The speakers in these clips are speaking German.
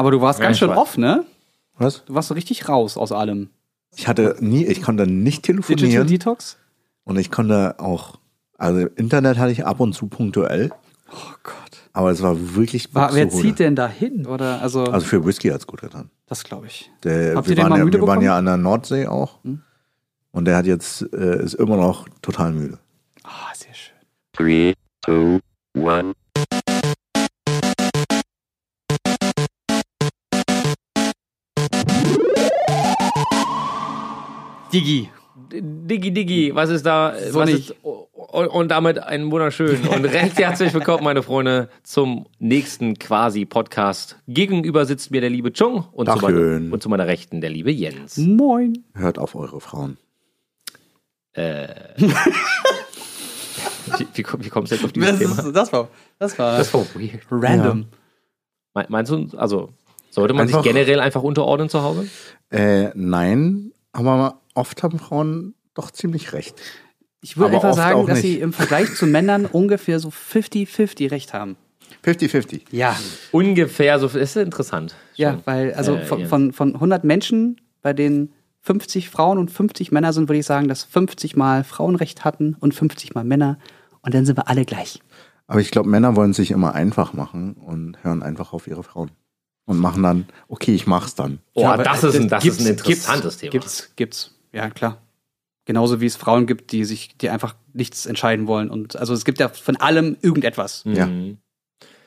Aber du warst Ja, ganz schön off, ne? Was? Du warst so richtig raus aus allem. Ich hatte nie, ich konnte nicht Digital telefonieren Detox? und ich konnte auch, also Internet hatte ich ab und zu punktuell, Oh Gott. aber es war wirklich War, wer zieht denn da hin? Oder, also, Also für Whisky hat's gut getan. das glaube ich. Der, Habt wir ihr den waren, ja, wir waren ja an der Nordsee auch. Hm? Und der hat jetzt, äh, ist immer noch total müde. Ah, sehr schön. Three, two, one. Digi. Diggi, Diggi, was ist da? Was ist, und, und damit einen wunderschönen und recht herzlich willkommen, meine Freunde, zum nächsten quasi Podcast. Gegenüber sitzt mir der liebe Chung und zu, meiner, und zu meiner Rechten der liebe Jens. Moin. Hört auf eure Frauen. Äh, wie, wie, wie kommst du jetzt auf dieses Das, Thema? ist, das war, das war Das war weird. random. Me- Meinst du, also sollte man Einfach- sich generell einfach unterordnen zu Hause? Äh, nein, aber oft haben Frauen doch ziemlich recht. Ich würde einfach sagen, dass nicht. sie im Vergleich zu Männern ungefähr so 50-50 recht haben. 50-50. Ja. Ungefähr so, ist interessant. Ja, Schon. weil, also Äh, von, ja. von, von 100 Menschen, bei denen 50 Frauen und 50 Männer sind, würde ich sagen, dass 50 mal Frauenrecht hatten und 50 mal Männer. Und dann sind wir alle gleich. Aber ich glaube, Männer wollen sich immer einfach machen und hören einfach auf ihre Frauen. Und machen dann, okay, ich mach's dann. Oh, Ja, aber das, ist ein, das gibt's- ist ein interessantes gibt's, Thema. Gibt's, gibt's. Ja, klar. Genauso wie es Frauen gibt, die sich, die einfach nichts entscheiden wollen. Und also es gibt ja von allem irgendetwas. Ja. Mhm.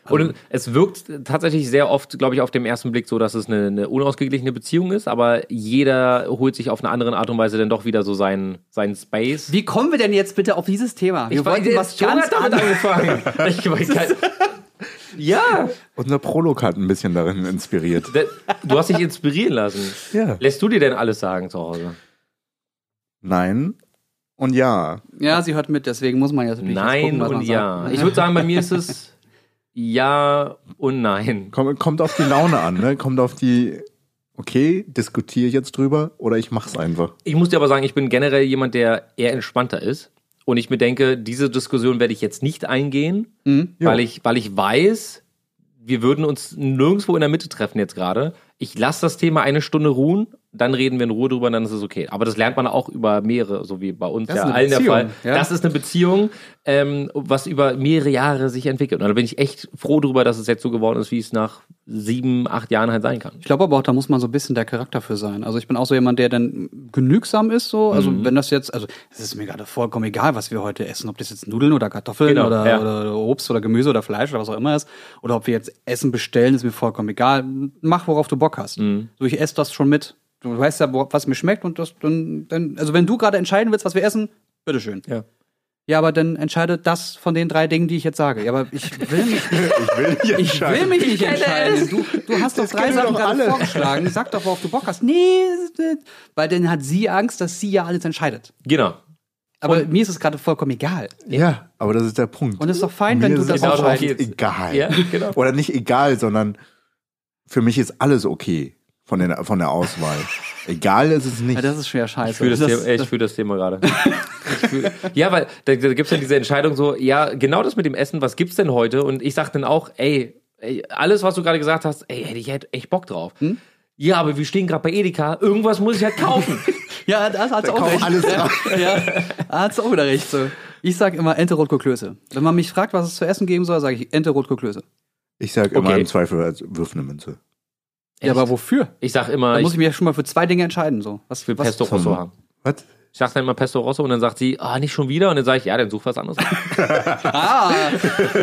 Und es wirkt tatsächlich sehr oft, glaube ich, auf dem ersten Blick so, dass es eine, eine unausgeglichene Beziehung ist, aber jeder holt sich auf eine andere Art und Weise dann doch wieder so seinen, seinen Space. Wie kommen wir denn jetzt bitte auf dieses Thema? Wir wollten was ganz anderes. angefangen. Ich weiß ja, Unser Prolog hat ein bisschen darin inspiriert. du hast dich inspirieren lassen. Ja. Lässt du dir denn alles sagen zu Hause? Nein und ja. Ja, sie hört mit, deswegen muss man jetzt natürlich jetzt Nein gucken, was und man ja. sagt. Ich würde sagen, bei mir ist es ja und nein. Kommt, kommt auf die Laune an, ne? Kommt auf die, okay, diskutiere ich jetzt drüber oder ich mach's einfach. Ich muss dir aber sagen, ich bin generell jemand, der eher entspannter ist. Und ich mir denke, diese Diskussion werde ich jetzt nicht eingehen, Mhm. Weil, ich, weil ich weiß, wir würden uns nirgendwo in der Mitte treffen jetzt gerade. Ich lasse das Thema eine Stunde ruhen, dann reden wir in Ruhe drüber und dann ist es okay. Aber das lernt man auch über mehrere, so wie bei uns Das ja ist eine allen der Beziehung, Fall. ja. Das ist eine Beziehung, ähm, was über mehrere Jahre sich entwickelt. Und da bin ich echt froh drüber, dass es jetzt so geworden ist, wie es nach sieben, acht Jahren halt sein kann. Ich glaube aber auch, da muss man so ein bisschen der Charakter für sein. Also ich bin auch so jemand, der dann genügsam ist, so. Also Mhm. wenn das jetzt, also es ist mir gerade vollkommen egal, was wir heute essen, ob das jetzt Nudeln oder Kartoffeln Genau, oder, ja. oder Obst oder Gemüse oder Fleisch oder was auch immer ist, oder ob wir jetzt Essen bestellen, ist mir vollkommen egal. Mach, worauf du Bock hast. Mhm. So, ich esse das schon mit. Du weißt ja, was mir schmeckt und das dann, dann, also wenn du gerade entscheiden willst, was wir essen, bitteschön. Ja. Ja, aber dann entscheidet das von den drei Dingen, die ich jetzt sage. Ja, aber ich will mich, Ich will nicht ich will mich nicht entscheiden. Du, du hast doch Das drei Sachen doch gerade alle. vorgeschlagen. Sag doch, worauf du Bock hast. Nee, weil dann hat sie Angst, dass sie ja alles entscheidet. Genau. Aber mir ist es gerade vollkommen egal. Ja, aber das ist der Punkt. Und es ist doch fein, wenn Mir du ist das es Genau geht's. egal. Ja, genau. Oder nicht egal, sondern für mich ist alles okay von, den, von der Auswahl. egal ist es nicht. Ja, das ist schwer scheiße. Ich fühle das, Thema, ey, ich fühl das Thema gerade. Fühl- ja, weil da, da gibt es ja diese Entscheidung so, ja, genau das mit dem Essen, was gibt's denn heute? Und ich sag dann auch, ey, ey alles, was du gerade gesagt hast, ey, hätte ich hätte echt Bock drauf. Hm? Ja, aber wir stehen gerade bei Edeka, irgendwas muss ich halt kaufen. ja, das hat's auch kauf recht. alles ja, ja, hat's auch wieder recht. So. Ich sag immer Ente Rotkohl Klöße. Wenn man mich fragt, was es zu essen geben soll, sage ich Ente Rotkohl Klöße. Ich sag immer Okay. im Zweifel, als wirf eine Münze. Ja, aber wofür? Ich sag immer, Da muss ich ich mich ja schon mal für zwei Dinge entscheiden. So. Was, will was, Pesto Rosso haben. Was? Ich sag dann immer Pesto Rosso und dann sagt sie, ah, nicht schon wieder? Und dann sage ich, ja, dann such was anderes. Ah,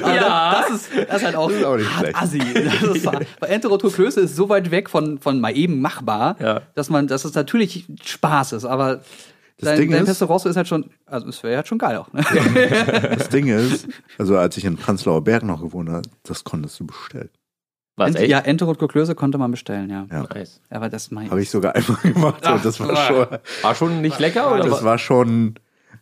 aber Ja. das, ist, das ist halt auch, ist auch nicht hart schlecht. assi. Das ist, weil Enterotol Klöße ist so weit weg von, von mal eben machbar, Ja. dass man, dass es natürlich Spaß ist, aber Das dein, Ding dein ist- Pesto Rosso ist halt schon, also es wäre halt schon geil auch. Ne? Das Ding ist, also als ich in Prenzlauer Berg noch gewohnt habe, das konntest du bestellen. Was, Ent, echt? ja, Enterotol Klöße konnte man bestellen, ja. Ja. Nice. Aber das mein Habe ich sogar einmal gemacht und das war schon, War schon nicht lecker, oder? das war schon,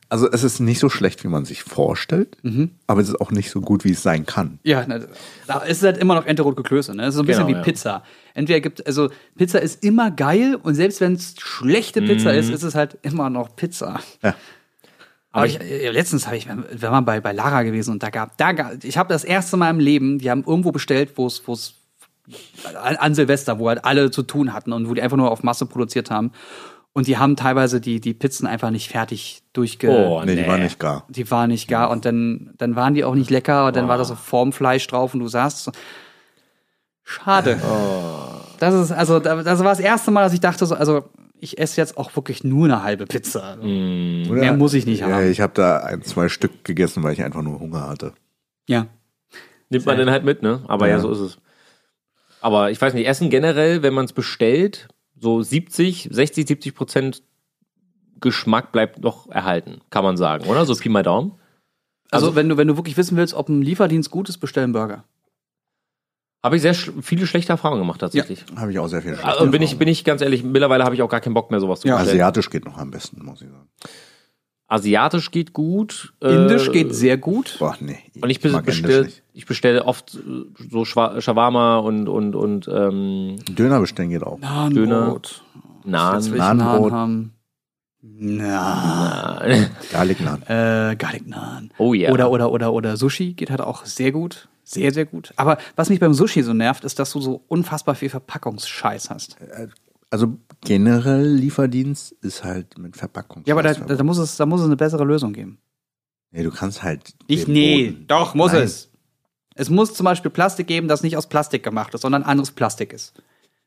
also es ist nicht so schlecht, wie man sich vorstellt, Mhm. aber es ist auch nicht so gut, wie es sein kann. Ja, na, da ist es halt immer noch Enterotol Klöße, ne? Es ist so ein bisschen Genau, wie ja. Pizza. Entweder gibt, also Pizza ist immer geil und selbst wenn es schlechte Pizza Mhm. ist, ist es halt immer noch Pizza. Ja. Aber ich, äh, letztens habe ich, wir waren bei, bei Lara gewesen und da gab, da gab, ich habe das erste Mal im Leben, die haben irgendwo bestellt, wo es, wo es an, an Silvester, wo halt alle zu tun hatten und wo die einfach nur auf Masse produziert haben. Und die haben teilweise die, die Pizzen einfach nicht fertig durchge... Oh, Nee, die nee. war nicht gar. Die waren nicht gar und dann, dann waren die auch nicht lecker und dann war da so Formfleisch drauf und du saßt so. Schade. Das ist, also, da- das war das erste Mal, dass ich dachte, so, also, ich esse jetzt auch wirklich nur eine halbe Pizza. Mm. Mehr muss ich nicht ja, haben. Ich habe da ein, zwei Stück gegessen, weil ich einfach nur Hunger hatte. Ja. Nimmt man dann halt mit, ne? Aber ja. Ja. so ist es. Aber ich weiß nicht, Essen generell, wenn man es bestellt, so 70, 60, 70 Prozent Geschmack bleibt noch erhalten, kann man sagen, oder? So Pi mal Daumen. Also, wenn du, wenn du wirklich wissen willst, ob ein Lieferdienst gut ist, bestell einen Burger. Habe ich sehr sch viele schlechte Erfahrungen gemacht tatsächlich. Habe ich auch sehr viel schlechte Also bin ich, Erfahrungen. bin ich ganz ehrlich, mittlerweile habe ich auch gar keinen Bock mehr, sowas zu Ja. bestellen. Asiatisch geht noch am besten, muss ich sagen. Asiatisch geht gut. Indisch äh, geht sehr gut. Boah, nee. Und ich bestelle ich bestelle oft äh, so Shawarma und, und, und ähm, Döner bestellen geht auch. Nahenbrot. Will ich Nahenbrot. Naan haben. Na. Garlic Naan. Äh, Garlic Naan. Oh ja. Oder, oder, oder, oder Sushi geht halt auch sehr gut. Sehr, sehr gut. Aber was mich beim Sushi so nervt, ist, dass du so unfassbar viel Verpackungsscheiß hast. Also generell Lieferdienst ist halt mit Verpackung. Ja, aber da, da, muss es, da muss es eine bessere Lösung geben. Nee, du kannst halt. Ich, nee, Boden- doch, muss Nein. es. Es muss zum Beispiel Plastik geben, das nicht aus Plastik gemacht ist, sondern anderes Plastik ist.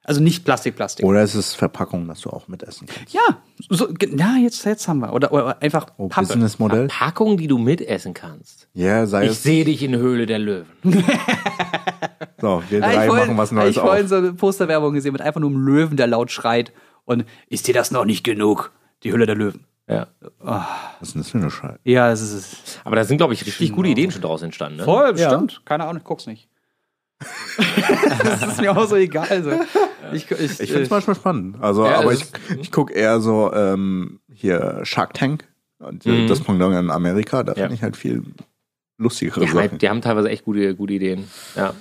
Also nicht Plastik, Plastik. Oder es ist Verpackung, dass du auch mitessen kannst. ja, so, ja, jetzt, jetzt haben wir. Oder, oder einfach Oh, Pappe. Businessmodell. Packung, die du mitessen kannst. Ja, sei Ich es. sehe dich in Höhle der Löwen. So, wir drei ich vorhin- machen was Neues Ich vorhin auf. so eine Posterwerbung gesehen mit einfach nur einem Löwen, der laut schreit. Und ist dir das noch nicht genug? Die Hülle der Löwen. Ja. Was ist denn das für eine Scheiße? Ja, das ist es. Aber da sind, glaube ich, richtig gute Ideen schon draus entstanden. Ne? Voll, Ja. stimmt. Keine Ahnung, ich guck's nicht. das ist mir auch so egal. So. Ich, ich, Ich finde es äh, manchmal spannend. Also, Ja, aber ich, ich gucke eher so hier hier Shark Tank. Und Mhm. Das Pendant in Amerika, da Ja. finde ich halt viel lustigere Die, Sachen. haben, die haben teilweise echt gute, gute Ideen. Ja.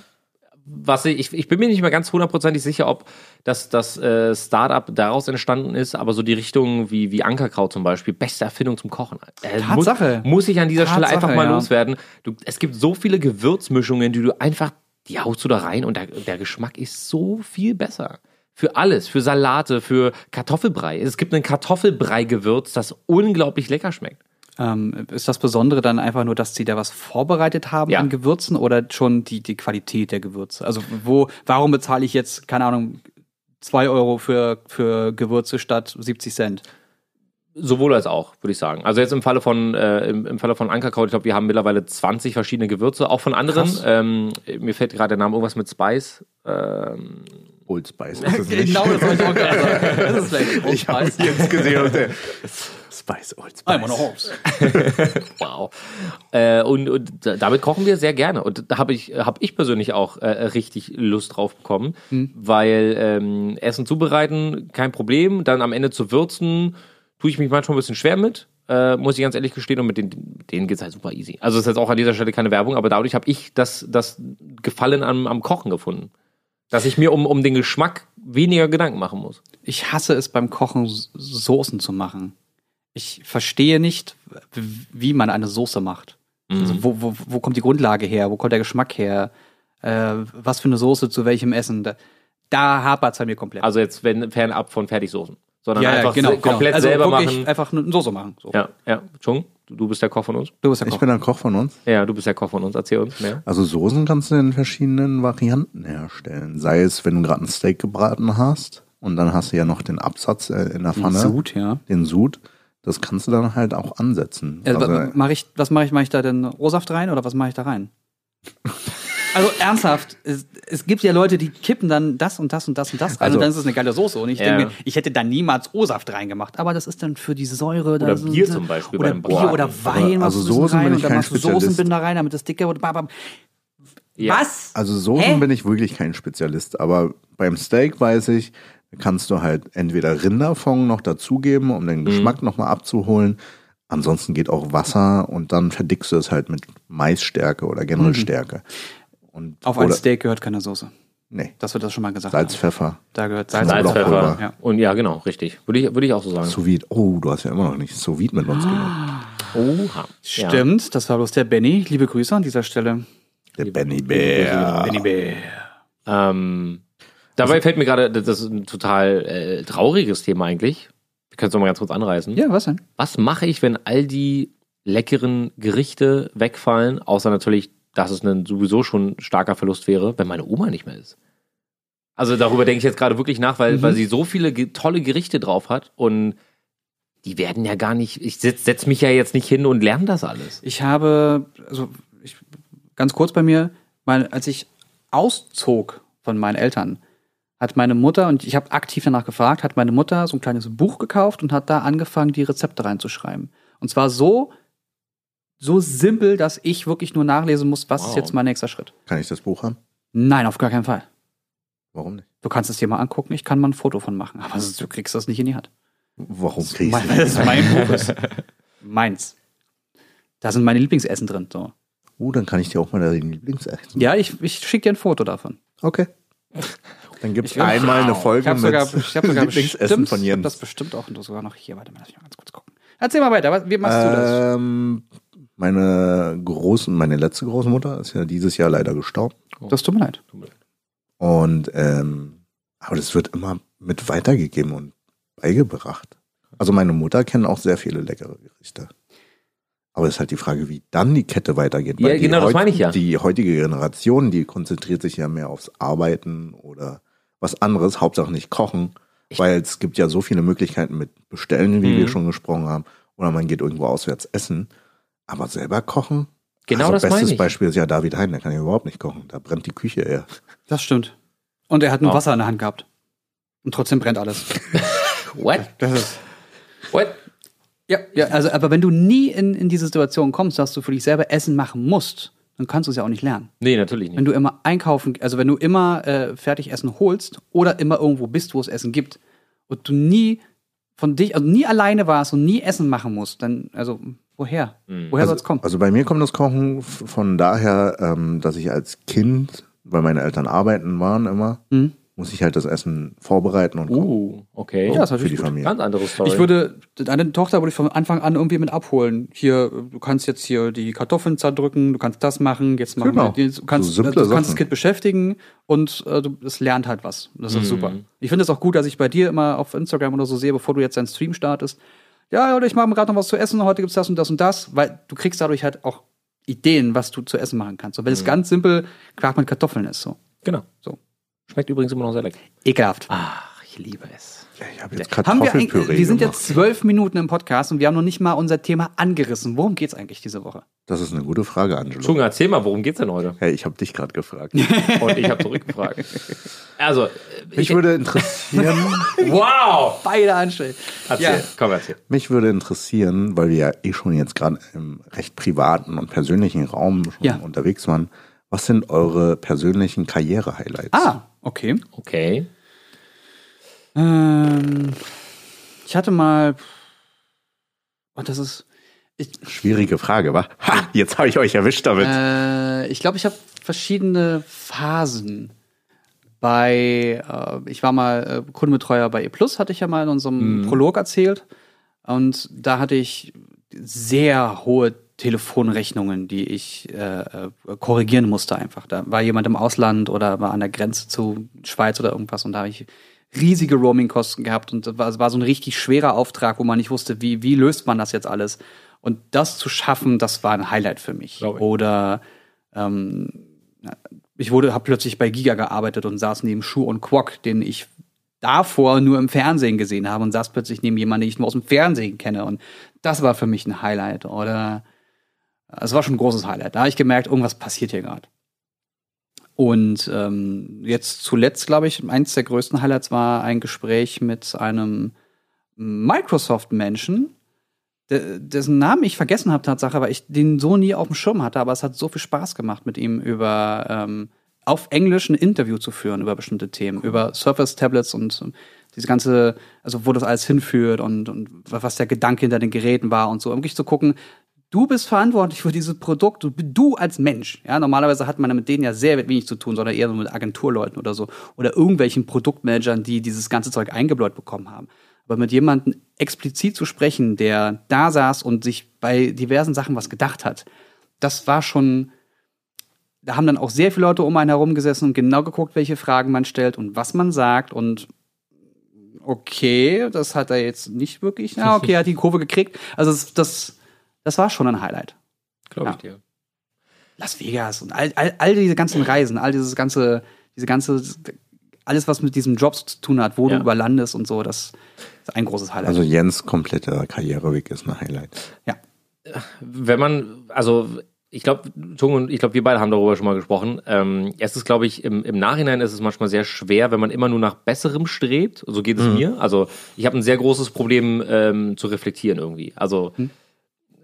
Was ich, ich, bin mir nicht mehr ganz hundertprozentig sicher, ob das, das äh, Startup daraus entstanden ist, aber so die Richtung wie, wie Ankerkraut zum Beispiel, beste Erfindung zum Kochen. Äh, Tatsache. Muss, muss ich an dieser Stelle Tatsache, einfach mal ja. loswerden. Du, es gibt so viele Gewürzmischungen, die du einfach, die haust du da rein und der, der Geschmack ist so viel besser. Für alles, für Salate, für Kartoffelbrei. Es gibt ein Kartoffelbrei-Gewürz, das unglaublich lecker schmeckt. ähm, ist das Besondere dann einfach nur, dass sie da was vorbereitet haben Ja. an Gewürzen oder schon die, die Qualität der Gewürze? Also wo, warum bezahle ich jetzt, keine Ahnung, zwei Euro für, für Gewürze statt 70 Cent? Sowohl als auch, würde ich sagen. Also jetzt im Falle von äh, im, im Falle von Ankerkraut, ich glaube, wir haben mittlerweile 20 verschiedene Gewürze, auch von anderen. Ähm, mir fällt gerade der Name irgendwas mit Spice. Ähm, Old Spice ist nicht. Genau, das wollte ich auch gerade sagen. Das ist vielleicht Old Ich habe Spice. jetzt gesehen und der Spice, Old Spice. I'm on a horse. wow. Äh, und, und da- damit kochen wir sehr gerne. Und da habe ich, hab ich persönlich auch äh, richtig Lust drauf bekommen, weil ähm, Essen zubereiten, kein Problem. Dann am Ende zu würzen, tue ich mich manchmal ein bisschen schwer mit. Äh, muss ich ganz ehrlich gestehen, und mit den, denen geht's halt super easy. Also ist jetzt auch an dieser Stelle keine Werbung, aber dadurch habe ich das, das Gefallen am, am Kochen gefunden. Dass ich mir um, um den Geschmack weniger Gedanken machen muss. Ich hasse es beim Kochen, Soßen zu machen. Ich verstehe nicht, wie man eine Soße macht. Also wo, wo, wo kommt die Grundlage her? Wo kommt der Geschmack her? Äh, was für eine Soße zu welchem Essen? Da, da hapert es bei mir komplett. Also jetzt wenn, fernab von Fertigsoßen. Sondern einfach se- komplett genau. also selber wirklich machen. Einfach eine Soße machen. So. Ja, ja. Chung, du, bist der Koch von uns. Du bist der Ich Koch. bin ein Koch von uns. Ja, du bist der Koch von uns. Erzähl uns mehr. Also Soßen kannst du in verschiedenen Varianten herstellen. Sei es, wenn du gerade ein Steak gebraten hast und dann hast du ja noch den Absatz äh, in der Pfanne, Sud, ja. den Sud. Das kannst du dann halt auch ansetzen. Also, Also, mach ich, was mache ich? Mache ich da denn O-Saft rein oder was mache ich da rein? Also ernsthaft, es, es gibt ja Leute, die kippen dann das und das und das und das rein Also- und dann ist es eine geile Soße. Und ich Ja. denke mir, ich hätte da niemals O-Saft reingemacht. Aber das ist dann für die Säure. Oder da so- Bier zum Beispiel Oder beim Bier Braten. oder Wein. Also Soßen bin rein ich und dann kein machst du. Soßenbinder rein, damit das dicke wird. Bam, bam. Ja. Was? also Soßen Hä? bin ich wirklich kein Spezialist. Aber beim Steak weiß ich, kannst du halt entweder Rinderfond noch dazugeben, um Mhm. den Geschmack nochmal abzuholen. Ansonsten geht auch Wasser und dann verdickst du es halt mit Maisstärke oder generell Stärke. Und. Auf ein Steak gehört keine Soße. Nee, Das wird das schon mal gesagt. Salz, haben. Pfeffer, Da gehört Salz, Salz, Pfeffer. Pfeffer. Ja. Und ja, genau, richtig. Würde ich, würde ich auch so sagen. sous vide. Oh, du hast ja immer noch nicht sous vide mit uns gemacht. Oha. Ja. Stimmt, das war bloß der Benny. Liebe Grüße an dieser Stelle. Der Benny Bär. Benny Bär. Ähm, dabei fällt mir gerade, das ist ein total äh, trauriges Thema eigentlich. Wir können es nochmal ganz kurz anreißen. Ja, was denn? Was mache ich, wenn all die leckeren Gerichte wegfallen, außer natürlich, dass es ein sowieso schon starker Verlust wäre, wenn meine Oma nicht mehr ist? Also darüber denke ich jetzt gerade wirklich nach, weil, Mhm. weil sie so viele ge tolle Gerichte drauf hat und die werden ja gar nicht, ich setz, setz mich ja jetzt nicht hin und lerne das alles. Ich habe, also ich, ganz kurz bei mir, mein, als ich auszog von meinen Eltern, hat meine Mutter, und ich habe aktiv danach gefragt, hat meine Mutter so ein kleines Buch gekauft und hat da angefangen, die Rezepte reinzuschreiben. Und zwar so, so simpel, dass ich wirklich nur nachlesen muss, was ist Wow. jetzt mein nächster Schritt. Kann ich das Buch haben? Nein, auf gar keinen Fall. Warum nicht? Du kannst es dir mal angucken, ich kann mal ein Foto von machen, aber du kriegst das nicht in die Hand. Warum krieg ich Weil weil das mein Buch ist. Meins. Da sind meine Lieblingsessen drin. So. Uh, dann kann ich dir auch mal dein Lieblingsessen. Ja, ich, ich schicke dir ein Foto davon. Okay. Dann gibt es Ich- einmal eine Ich Folge habe sogar, mit ich hab sogar Lieblingsessen bestimmt, von ich hab Jens. das bestimmt auch und sogar noch hier. Warte mal, lass mich mal ganz kurz gucken. Erzähl mal weiter, wie machst du das? Meine großen, meine letzte Großmutter ist ja dieses Jahr leider gestorben. Das tut mir leid. Und ähm, aber das wird immer mit weitergegeben und beigebracht. Also meine Mutter kennt auch sehr viele leckere Gerichte. Aber es ist halt die Frage, wie dann die Kette weitergeht. Ja, genau, das meine ich ja. Die heutige Generation, die konzentriert sich ja mehr aufs Arbeiten oder was anderes, Hauptsache nicht kochen, weil es gibt ja so viele Möglichkeiten mit Bestellen, wie Mhm. wir schon gesprochen haben, oder man geht irgendwo auswärts essen. Aber selber kochen? Genau also das meine bestes ich. Beispiel ist ja David Hein, der kann ja überhaupt nicht kochen. Da brennt die Küche eher. Das stimmt. Und er hat ein Oh. Wasser in der Hand gehabt. Und trotzdem brennt alles. What? Das ist. What? Ja, ja, also, aber wenn du nie in, in diese Situation kommst, dass du für dich selber Essen machen musst, dann kannst du es ja auch nicht lernen. Nee, natürlich nicht. Wenn du immer einkaufen, also wenn du immer äh, fertig Essen holst oder immer irgendwo bist, wo es Essen gibt und du nie von dich, also nie alleine warst und nie Essen machen musst, dann, also woher? Woher soll es kommen? Also bei mir kommt das Kochen von daher, ähm, dass ich als Kind, weil meine Eltern arbeiten waren immer, Mhm. muss ich halt das Essen vorbereiten und kochen Uh, okay. Ja, ist für die gut. Familie. Ganz andere Story. Ich würde, deine Tochter würde ich von Anfang an irgendwie mit abholen. Hier, du kannst jetzt hier die Kartoffeln zerdrücken, du kannst das machen, jetzt machen Genau. wir, du kannst, So du kannst Sachen. das Kind beschäftigen und äh, du, es lernt halt was. Das ist Mhm. super. Ich finde es auch gut, dass ich bei dir immer auf Instagram oder so sehe, bevor du jetzt deinen Stream startest. Ja, oder ich mache mir gerade noch was zu essen, heute gibt's das und das und das, weil du kriegst dadurch halt auch Ideen, was du zu essen machen kannst. Und wenn Mhm. es ganz simpel Quark mit Kartoffeln ist, so. genau. So. Schmeckt übrigens immer noch sehr lecker. Ekelhaft. Ach, ich liebe es. Ich habe jetzt Haben wir, Kartoffelpüree wir sind gemacht. jetzt zwölf Minuten im Podcast und wir haben noch nicht mal unser Thema angerissen. Worum geht's eigentlich diese Woche? Das ist eine gute Frage, Angelo. Entschuldigung, erzähl mal, worum geht's denn heute? Hey, ich habe dich gerade gefragt. Und ich habe zurückgefragt. Also, äh, Mich würde interessieren, wow! Beide anstellen. Erzähl, Ja. komm, erzähl. mich würde interessieren, weil wir ja eh schon jetzt gerade im recht privaten und persönlichen Raum schon Ja. unterwegs waren. Was sind eure persönlichen Karriere-Highlights? Ah, okay. Okay. Ähm, ich hatte mal. Oh, das ist. Ich, Schwierige Frage, wa? Ha, jetzt habe ich euch erwischt damit. äh, ich glaube, ich habe verschiedene Phasen. Bei, äh, ich war mal äh, Kundenbetreuer bei E hatte ich ja mal in unserem Prolog erzählt. Und da hatte ich sehr hohe Telefonrechnungen, die ich äh, äh, korrigieren musste einfach. Da war jemand im Ausland oder war an der Grenze zu Schweiz oder irgendwas und da habe ich riesige Roaming-Kosten gehabt und es war, war so ein richtig schwerer Auftrag, wo man nicht wusste, wie, wie löst man das jetzt alles. Und das zu schaffen, das war ein Highlight für mich. Oder ähm, ich wurde, habe plötzlich bei Giga gearbeitet und saß neben Schuh und Quok, den ich davor nur im Fernsehen gesehen habe und saß plötzlich neben jemandem, den ich nur aus dem Fernsehen kenne. Und das war für mich ein Highlight. Oder es war schon ein großes Highlight. Da habe ich gemerkt, irgendwas passiert hier gerade. Und ähm, jetzt zuletzt, glaube ich, eins der größten Highlights war ein Gespräch mit einem Microsoft-Menschen, de- dessen Namen ich vergessen habe, Tatsache, weil ich den so nie auf dem Schirm hatte, aber es hat so viel Spaß gemacht, mit ihm über ähm, auf Englisch ein Interview zu führen über bestimmte Themen, über Surface-Tablets und ähm, diese ganze, also wo das alles hinführt und, und was der Gedanke hinter den Geräten war und so, um wirklich zu gucken, du bist verantwortlich für dieses Produkt, du, als Mensch. Ja, normalerweise hat man mit denen ja sehr wenig zu tun, sondern eher so mit Agenturleuten oder so oder irgendwelchen Produktmanagern, die dieses ganze Zeug eingebläut bekommen haben. Aber mit jemandem explizit zu sprechen, der da saß und sich bei diversen Sachen was gedacht hat, das war schon, da haben dann auch sehr viele Leute um einen herum gesessen und genau geguckt, welche Fragen man stellt und was man sagt und okay, das hat er jetzt nicht wirklich, na okay, er hat die Kurve gekriegt. Also das, das, das war schon ein Highlight. Glaube Ja. ich dir. Las Vegas und all, all, all diese ganzen Reisen, all dieses ganze, diese ganze, alles, was mit diesem Job zu tun hat, wo Ja. du überlandest und so, das ist ein großes Highlight. Also Jens kompletter Karriereweg ist ein Highlight. ja. wenn man, also ich glaube, Tung und ich glaube, wir beide haben darüber schon mal gesprochen. Ähm, es ist, glaube ich, im, im Nachhinein ist es manchmal sehr schwer, wenn man immer nur nach Besserem strebt. So geht es mir. Also ich habe ein sehr großes Problem ähm, zu reflektieren irgendwie. Also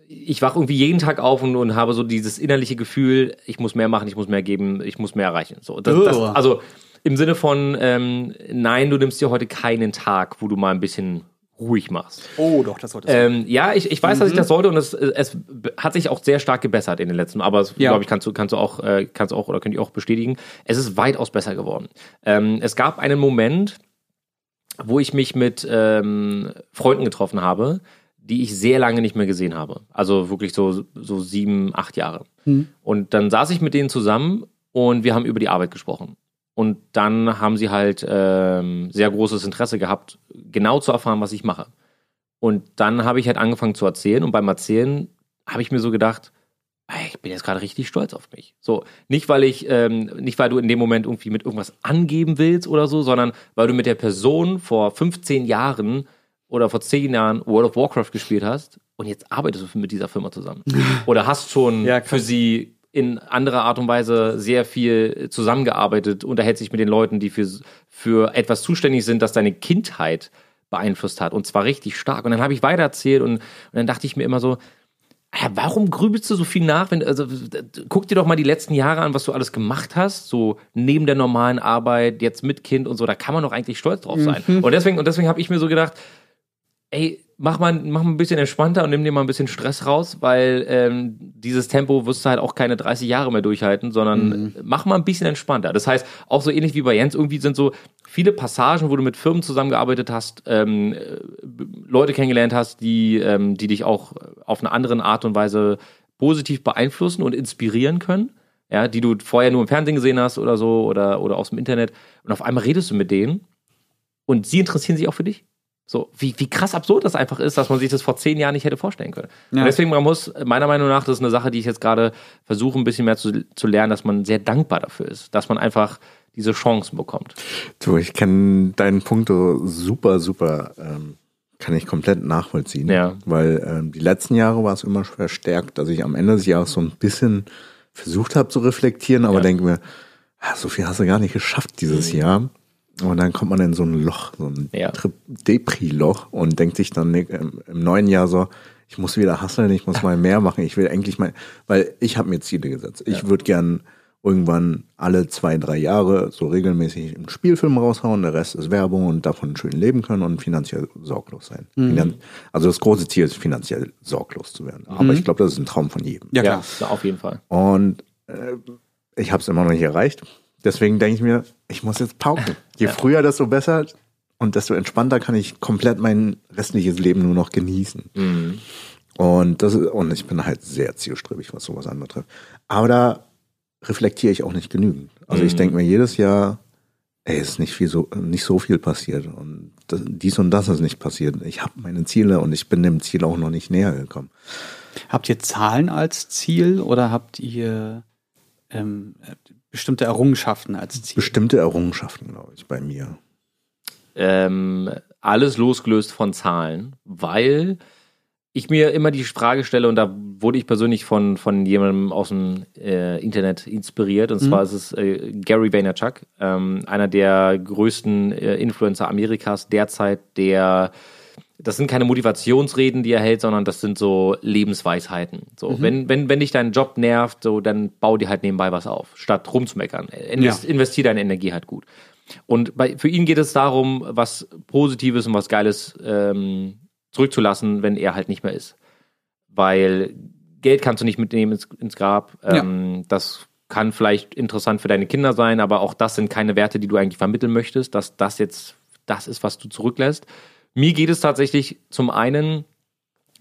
ich wache irgendwie jeden Tag auf und, und habe so dieses innerliche Gefühl, ich muss mehr machen, ich muss mehr geben, ich muss mehr erreichen. So, das, das, Ugh. also im Sinne von, ähm, nein, du nimmst dir heute keinen Tag, wo du mal ein bisschen ruhig machst. Oh, doch, das sollte Ähm, ja, ich, ich weiß, dass ich das sollte und es, es hat sich auch sehr stark gebessert in den letzten, aber es, Ja. glaube ich, kannst du, kannst du auch, äh, kannst auch oder könnt ihr auch bestätigen. Es ist weitaus besser geworden. Ähm, es gab einen Moment, wo ich mich mit ähm, Freunden getroffen habe, die ich sehr lange nicht mehr gesehen habe. Also wirklich so, so sieben, acht Jahre. Und dann saß ich mit denen zusammen und wir haben über die Arbeit gesprochen. Und dann haben sie halt ähm, sehr großes Interesse gehabt, genau zu erfahren, was ich mache. Und dann habe ich halt angefangen zu erzählen und beim Erzählen habe ich mir so gedacht, ich bin jetzt gerade richtig stolz auf mich. So, nicht weil ich, ähm, nicht weil du in dem Moment irgendwie mit irgendwas angeben willst oder so, sondern weil du mit der Person vor 15 Jahren oder vor 10 Jahren World of Warcraft gespielt hast und jetzt arbeitest du mit dieser Firma zusammen. Oder hast schon Ja, für sie in anderer Art und Weise sehr viel zusammengearbeitet, unterhält sich mit den Leuten, die für, für etwas zuständig sind, das deine Kindheit beeinflusst hat. Und zwar richtig stark. Und dann habe ich weitererzählt und, und dann dachte ich mir immer so, warum grübelst du so viel nach? Wenn, also, guck dir doch mal die letzten Jahre an, was du alles gemacht hast, so neben der normalen Arbeit, jetzt mit Kind und so, da kann man doch eigentlich stolz drauf sein. Und deswegen, und deswegen habe ich mir so gedacht, ey, mach mal, mach mal ein bisschen entspannter und nimm dir mal ein bisschen Stress raus, weil ähm, dieses Tempo wirst du halt auch keine 30 Jahre mehr durchhalten, sondern mach mal ein bisschen entspannter. Das heißt, auch so ähnlich wie bei Jens, irgendwie sind so viele Passagen, wo du mit Firmen zusammengearbeitet hast, ähm, äh, Leute kennengelernt hast, die, ähm, die dich auch auf eine andere Art und Weise positiv beeinflussen und inspirieren können. Ja, die du vorher nur im Fernsehen gesehen hast oder so oder, oder aus dem Internet. Und auf einmal redest du mit denen und sie interessieren sich auch für dich. So, wie, wie krass absurd das einfach ist, dass man sich das vor zehn Jahren nicht hätte vorstellen können. Ja. Und deswegen, man muss, meiner Meinung nach, das ist eine Sache, die ich jetzt gerade versuche, ein bisschen mehr zu, zu lernen, dass man sehr dankbar dafür ist, dass man einfach diese Chancen bekommt. Du, ich kann deinen Punkt so super, super, ähm, kann ich komplett nachvollziehen. Ja. Weil ähm, die letzten Jahre war es immer verstärkt, dass ich am Ende des Jahres so ein bisschen versucht habe zu reflektieren, aber Ja. denke mir, ah, so viel hast du gar nicht geschafft dieses Jahr. Und dann kommt man in so ein Loch, so ein Ja. Depri-Loch und denkt sich dann im, im neuen Jahr so, ich muss wieder hasseln, ich muss mal mehr machen, ich will eigentlich mal, weil ich habe mir Ziele gesetzt. Ich würde gern irgendwann alle zwei, drei Jahre so regelmäßig einen Spielfilm raushauen, der Rest ist Werbung und davon schön leben können und finanziell sorglos sein. Finan also das große Ziel ist, finanziell sorglos zu werden. Aber ich glaube, das ist ein Traum von jedem. Ja, klar. Ja, auf jeden Fall. Und äh, ich habe es immer noch nicht erreicht. Deswegen denke ich mir, ich muss jetzt pauken. Je früher, desto besser und desto entspannter kann ich komplett mein restliches Leben nur noch genießen. Und das ist, und ich bin halt sehr zielstrebig, was sowas anbetrifft. Aber da reflektiere ich auch nicht genügend. Also ich denke mir jedes Jahr, ey, ist nicht viel so, nicht so viel passiert und das, dies und das ist nicht passiert. Ich habe meine Ziele und ich bin dem Ziel auch noch nicht näher gekommen. Habt ihr Zahlen als Ziel oder habt ihr ähm, äh, bestimmte Errungenschaften als Ziel? Bestimmte Errungenschaften, glaube ich, bei mir. ähm, alles losgelöst von Zahlen, weil ich mir immer die Frage stelle, und da wurde ich persönlich von, von jemandem aus dem äh, Internet inspiriert, und zwar ist es äh, Gary Vaynerchuk, ähm, einer der größten äh, Influencer Amerikas derzeit, der das sind keine Motivationsreden, die er hält, sondern das sind so Lebensweisheiten. So, wenn, wenn, wenn dich dein Job nervt, so, dann bau dir halt nebenbei was auf, statt rumzumeckern. Invest, Investier deine Energie halt gut. Und bei, für ihn geht es darum, was Positives und was Geiles ähm, zurückzulassen, wenn er halt nicht mehr ist. Weil Geld kannst du nicht mitnehmen ins, ins Grab. Ähm, Das kann vielleicht interessant für deine Kinder sein, aber auch das sind keine Werte, die du eigentlich vermitteln möchtest, dass das jetzt das ist, was du zurücklässt. Mir geht es tatsächlich zum einen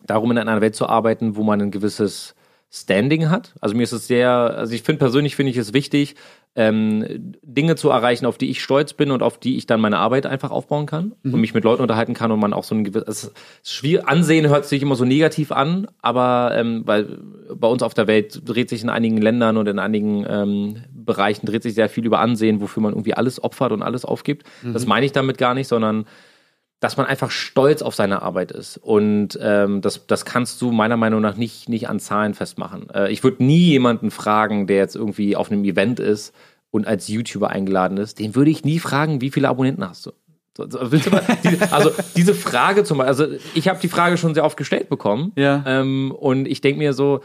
darum, in einer Welt zu arbeiten, wo man ein gewisses Standing hat. Also mir ist es sehr, also ich finde persönlich finde ich es wichtig, ähm, Dinge zu erreichen, auf die ich stolz bin und auf die ich dann meine Arbeit einfach aufbauen kann Mhm. und mich mit Leuten unterhalten kann und man auch so ein gewisses, es ist schwierig, Ansehen hört sich immer so negativ an, aber ähm, weil bei uns auf der Welt dreht sich in einigen Ländern und in einigen ähm, Bereichen dreht sich sehr viel über Ansehen, wofür man irgendwie alles opfert und alles aufgibt. Das meine ich damit gar nicht, sondern dass man einfach stolz auf seine Arbeit ist. Und ähm, das, das kannst du meiner Meinung nach nicht, nicht an Zahlen festmachen. Äh, ich würde nie jemanden fragen, der jetzt irgendwie auf einem Event ist und als YouTuber eingeladen ist, den würde ich nie fragen, wie viele Abonnenten hast du? Also diese Frage zum Beispiel, also ich habe die Frage schon sehr oft gestellt bekommen. Ja. Ähm, und ich denke mir so,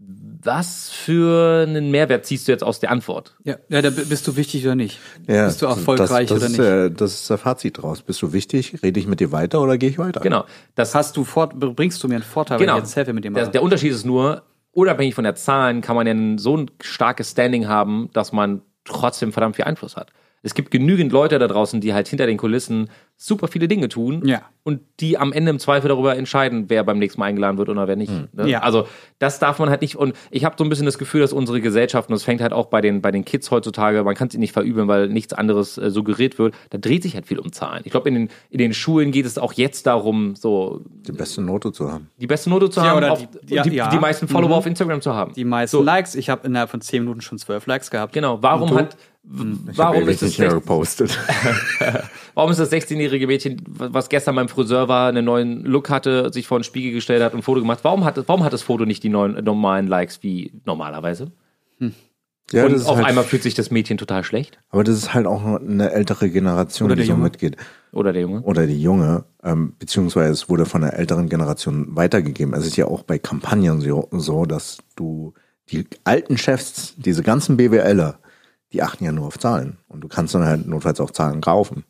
was für einen Mehrwert ziehst du jetzt aus der Antwort? Ja, ja, da bist du wichtig oder nicht? Ja, bist du erfolgreich das, das oder ist, nicht? äh, das ist der Fazit draus. Bist du wichtig? Rede ich mit dir weiter oder gehe ich weiter? Genau. Das Hast du fort, bringst du mir einen Vorteil, Genau. wenn ich jetzt helfe mit dem Der, der Unterschied ist nur, unabhängig von der Zahlen kann man ja ein, so ein starkes Standing haben, dass man trotzdem verdammt viel Einfluss hat. Es gibt genügend Leute da draußen, die halt hinter den Kulissen super viele Dinge tun Ja. und die am Ende im Zweifel darüber entscheiden, wer beim nächsten Mal eingeladen wird oder wer nicht. Ne? Ja. Also das darf man halt nicht. Und ich habe so ein bisschen das Gefühl, dass unsere Gesellschaft, und das fängt halt auch bei den, bei den Kids heutzutage, man kann es ihnen nicht verübeln, weil nichts anderes äh, suggeriert wird, da dreht sich halt viel um Zahlen. Ich glaube, in den, in den Schulen geht es auch jetzt darum, so Die beste Note zu haben. die beste Note zu Ja, haben, oder auf, die- ja, die, ja. die meisten Follower Mhm. auf Instagram zu haben. die meisten Likes, ich habe innerhalb von 10 Minuten schon 12 Likes gehabt. Genau, warum hat Ich warum ist, das nicht mehr 16, gepostet. warum ist das 16-jährige Mädchen, was gestern beim Friseur war, einen neuen Look hatte, sich vor den Spiegel gestellt hat und ein Foto gemacht, warum hat, warum hat das Foto nicht die neuen, normalen Likes wie normalerweise? Ja, und das ist auf halt, einmal fühlt sich das Mädchen total schlecht. aber das ist halt auch eine ältere Generation, die so Junge. mitgeht. Oder der Junge. Oder die junge, ähm, beziehungsweise es wurde von der älteren Generation weitergegeben. Es ist ja auch bei Kampagnen so, so dass du die alten Chefs, diese ganzen BWLer, die achten ja nur auf Zahlen. Und du kannst dann halt notfalls auch Zahlen kaufen.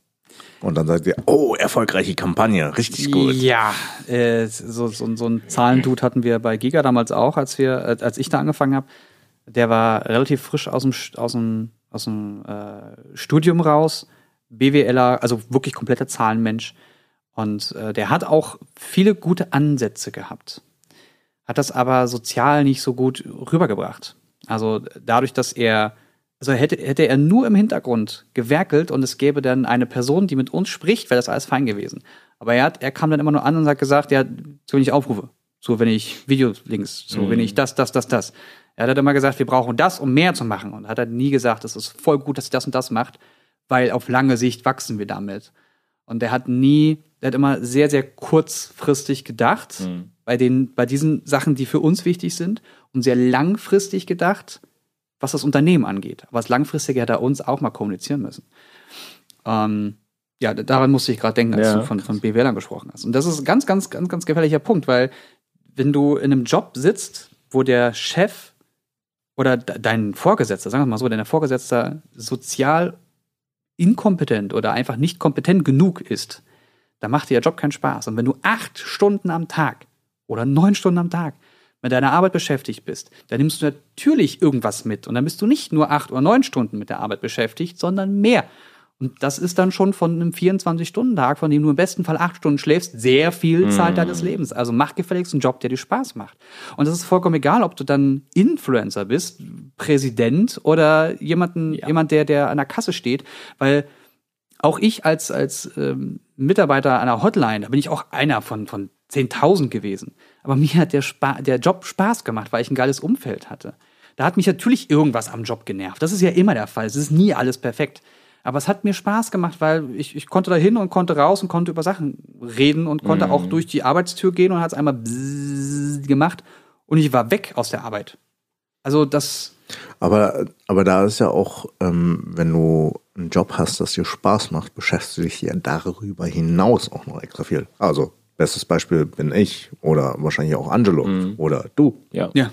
Und dann sagt ihr, oh, erfolgreiche Kampagne, richtig gut. Ja, äh, so, so, so ein Zahlendude hatten wir bei Giga damals auch, als wir, äh, als ich da angefangen habe. Der war relativ frisch aus dem, aus dem, aus dem äh, Studium raus, BWLer, also wirklich kompletter Zahlenmensch. Und äh, der hat auch viele gute Ansätze gehabt, hat das aber sozial nicht so gut rübergebracht. Also dadurch, dass er also hätte, hätte er nur im Hintergrund gewerkelt und es gäbe dann eine Person, die mit uns spricht, wäre das alles fein gewesen. Aber er, hat, er kam dann immer nur an und hat gesagt, ja, so wenn ich aufrufe, so wenn ich Videolinks, so wenn ich das, das, das, das. Er hat halt immer gesagt, wir brauchen das, um mehr zu machen. Und hat halt nie gesagt, es ist voll gut, dass ihr das und das macht, weil auf lange Sicht wachsen wir damit. Und er hat nie, er hat immer sehr, sehr kurzfristig gedacht, bei den, bei diesen Sachen, die für uns wichtig sind, und sehr langfristig gedacht, was das Unternehmen angeht. Aber das Langfristige hätte er uns auch mal kommunizieren müssen. Ähm, ja, daran musste ich gerade denken, als Ja. du von, von BWLern gesprochen hast. Und das ist ein ganz, ganz, ganz, ganz gefährlicher Punkt, weil wenn du in einem Job sitzt, wo der Chef oder de- dein Vorgesetzter, sagen wir mal so, dein Vorgesetzter sozial inkompetent oder einfach nicht kompetent genug ist, dann macht dir der Job keinen Spaß. Und wenn du acht Stunden am Tag oder neun Stunden am Tag mit deiner Arbeit beschäftigt bist, dann nimmst du natürlich irgendwas mit. Und dann bist du nicht nur acht oder neun Stunden mit der Arbeit beschäftigt, sondern mehr. Und das ist dann schon von einem 24-Stunden-Tag, von dem du im besten Fall acht Stunden schläfst, sehr viel Zeit deines Lebens. Also mach gefälligst einen Job, der dir Spaß macht. Und das ist vollkommen egal, ob du dann Influencer bist, Präsident oder jemanden, jemand, der, der an der Kasse steht, weil auch ich als, als ähm, Mitarbeiter einer Hotline, da bin ich auch einer von, von 10.000 gewesen. Aber mir hat der, Spa der Job Spaß gemacht, weil ich ein geiles Umfeld hatte. Da hat mich natürlich irgendwas am Job genervt. Das ist ja immer der Fall. Es ist nie alles perfekt. Aber es hat mir Spaß gemacht, weil ich, ich konnte da hin und konnte raus und konnte über Sachen reden und konnte auch durch die Arbeitstür gehen und hat es einmal gemacht und ich war weg aus der Arbeit. Also das, Aber, aber da ist ja auch, ähm, wenn du einen Job hast, das dir Spaß macht, beschäftigst du dich ja darüber hinaus auch noch extra viel. Also, bestes Beispiel bin ich oder wahrscheinlich auch Angelo oder du. Ja. ja,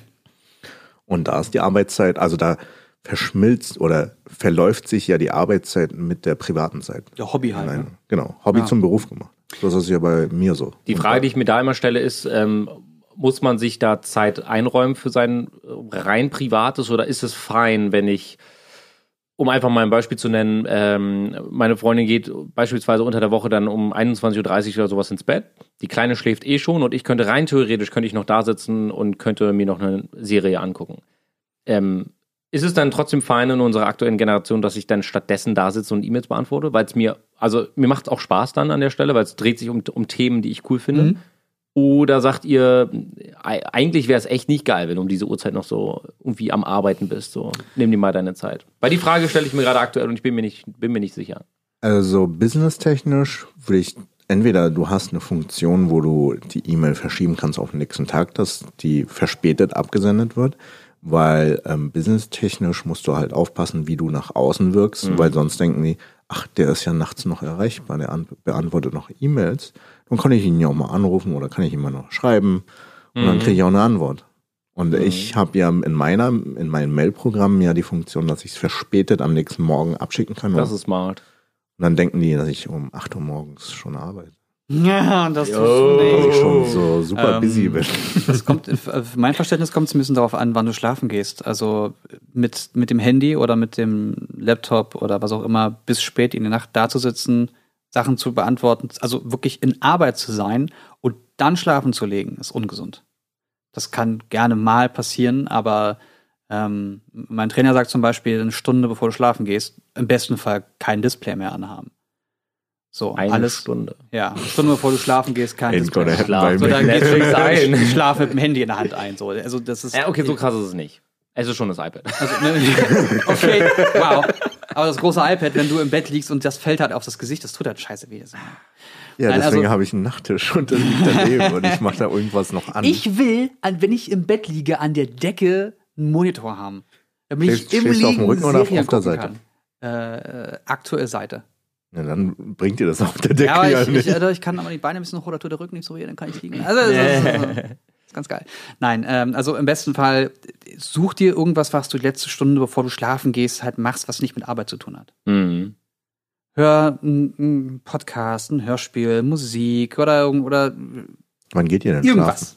Und da ist die Arbeitszeit, also da verschmilzt oder verläuft sich ja die Arbeitszeit mit der privaten Zeit. der Hobby halt. Ne? Nein, genau. Hobby Ja. zum Beruf gemacht. Das ist ja bei mir so. Die Frage, die ich mir da immer stelle, ist, ähm, muss man sich da Zeit einräumen für sein äh, rein privates oder ist es fein, wenn ich um einfach mal ein Beispiel zu nennen, ähm, meine Freundin geht beispielsweise unter der Woche dann um 21.30 Uhr oder sowas ins Bett. Die Kleine schläft eh schon und ich könnte rein theoretisch, könnte ich noch da sitzen und könnte mir noch eine Serie angucken. Ähm, ist es dann trotzdem fein in unserer aktuellen Generation, dass ich dann stattdessen da sitze und E-Mails beantworte? Weil es mir, also mir macht es auch Spaß dann an der Stelle, weil es dreht sich um, um Themen, die ich cool finde. Mhm. Oder sagt ihr, ei- eigentlich wäre es echt nicht geil, wenn du um diese Uhrzeit noch so irgendwie am Arbeiten bist. So, nimm dir mal deine Zeit. Weil die Frage stelle ich mir gerade aktuell und ich bin mir nicht, bin mir nicht sicher. Also businesstechnisch würde ich entweder du hast eine Funktion, wo du die E-Mail verschieben kannst auf den nächsten Tag, dass die verspätet abgesendet wird, weil ähm, businesstechnisch musst du halt aufpassen, wie du nach außen wirkst, weil sonst denken die, ach, der ist ja nachts noch erreichbar, der an beantwortet noch E-Mails. Dann kann ich ihn ja auch mal anrufen oder kann ich ihm mal noch schreiben und dann kriege ich auch eine Antwort. Und ich habe ja in meiner, in meinem Mail-Programm ja die Funktion, dass ich es verspätet am nächsten Morgen abschicken kann. Das ist smart. Dann denken die, dass ich um 8 Uhr morgens schon arbeite. Ja, das du Dass ich schon so super Ähm, busy bin. Das kommt, für mein Verständnis kommt es ein bisschen darauf an, wann du schlafen gehst. Also mit, mit dem Handy oder mit dem Laptop oder was auch immer bis spät in die Nacht da zu sitzen, Sachen zu beantworten, also wirklich in Arbeit zu sein und dann schlafen zu legen, ist ungesund. Das kann gerne mal passieren, aber ähm, mein Trainer sagt zum Beispiel, eine Stunde bevor du schlafen gehst, im besten Fall kein Display mehr anhaben. So, Eine alles. Stunde. Ja, eine Stunde bevor du schlafen gehst, kein Display. er Schlaf. bei So, dann Netflix ein. Ich schlafe mit dem Handy in der Hand ein. So. Also das ist. Ja, okay, so krass ist es nicht. Es ist schon das iPad. Also, ne, okay, wow. Aber das große iPad, wenn du im Bett liegst und das fällt halt auf das Gesicht, das tut halt scheiße weh. Ja, Nein, deswegen also- habe ich einen Nachttisch und das liegt daneben und ich mache da irgendwas noch an. Ich will, wenn ich im Bett liege, an der Decke einen Monitor haben. Damit ich Schläfst- im schläfst du auf dem Liegen Rücken oder auf der Seite? Kann. Äh, aktuelle Seite. ja, dann bringt dir das auf der Decke Ja, aber ja, ich, nicht. ich, äh, ich kann aber die Beine ein bisschen hoch, da tut der Rücken nicht so weh, dann kann ich liegen. Also, das ist, das ist, ganz geil. Nein, ähm, also im besten Fall such dir irgendwas, was du die letzte Stunde, bevor du schlafen gehst, halt machst, was nicht mit Arbeit zu tun hat. Mhm. Hör einen Podcast, ein Hörspiel, Musik oder, oder Wann geht ihr denn schlafen?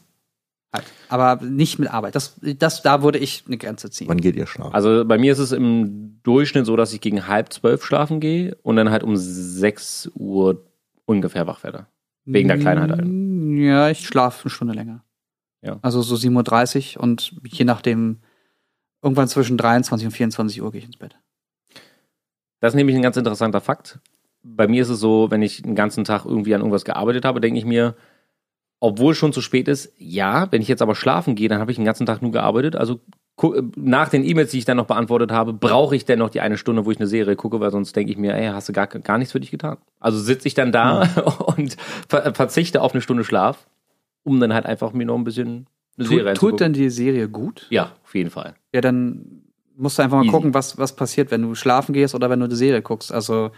Halt. Aber nicht mit Arbeit. Das, das, da würde ich eine Grenze ziehen. Wann geht ihr schlafen? Also bei mir ist es im Durchschnitt so, dass ich gegen halb zwölf schlafen gehe und dann halt um sechs Uhr ungefähr wach werde. Wegen der Kleinheit halt. Ja, ich schlafe eine Stunde länger. Ja. Also so 7.30 Uhr und je nachdem, irgendwann zwischen 23 und 24 Uhr gehe ich ins Bett. Das ist nämlich ein ganz interessanter Fakt. Bei mir ist es so, wenn ich den ganzen Tag irgendwie an irgendwas gearbeitet habe, denke ich mir, obwohl es schon zu spät ist, ja, wenn ich jetzt aber schlafen gehe, dann habe ich den ganzen Tag nur gearbeitet. Also äh, nach den E-Mails, die ich dann noch beantwortet habe, brauche ich dennoch die eine Stunde, wo ich eine Serie gucke, weil sonst denke ich mir, ey, hast du gar, gar nichts für dich getan. Also sitze ich dann da und ver verzichte auf eine Stunde Schlaf, um dann halt einfach mir noch ein bisschen eine Serie Tut, anzugucken. tut denn die Serie gut? Ja, auf jeden Fall. Ja, dann musst du einfach mal Easy. gucken, was, was passiert, wenn du schlafen gehst oder wenn du die Serie guckst. Also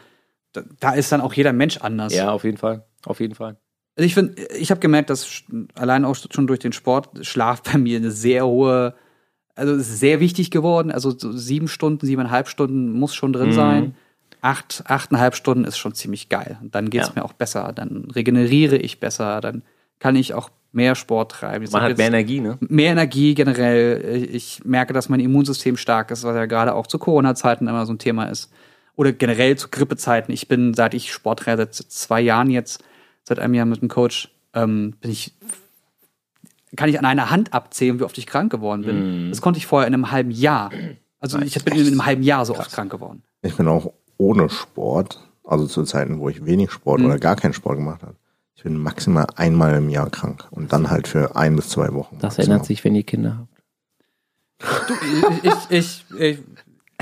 da, da ist dann auch jeder Mensch anders. Ja, auf jeden Fall. Auf jeden Fall. Also ich finde, ich habe gemerkt, dass allein auch schon durch den Sport Schlaf bei mir eine sehr hohe, also es sehr wichtig geworden. Also so sieben Stunden, siebeneinhalb Stunden muss schon drin Mhm. sein. Acht, achteinhalb Stunden ist schon ziemlich geil. Und dann geht's Ja. mir auch besser. Dann regeneriere ich besser. Dann kann ich auch mehr Sport treiben. Man hat mehr Energie, ne? mehr Energie generell. Ich merke, dass mein Immunsystem stark ist, was ja gerade auch zu Corona-Zeiten immer so ein Thema ist. Oder generell zu Grippezeiten. Ich bin, seit ich Sport treibe, seit zwei Jahren jetzt, seit einem Jahr mit dem Coach, ähm, bin ich, kann ich an einer Hand abzählen, wie oft ich krank geworden bin. Mhm. Das konnte ich vorher in einem halben Jahr. Also ich bin in einem halben Jahr so oft krank geworden. Ich bin auch ohne Sport, also zu Zeiten, wo ich wenig Sport Mhm. oder gar keinen Sport gemacht habe. Ich bin maximal einmal im Jahr krank und dann halt für ein bis zwei Wochen. Das maximal. ändert sich, wenn ihr Kinder habt. Du, ich, ich, ich,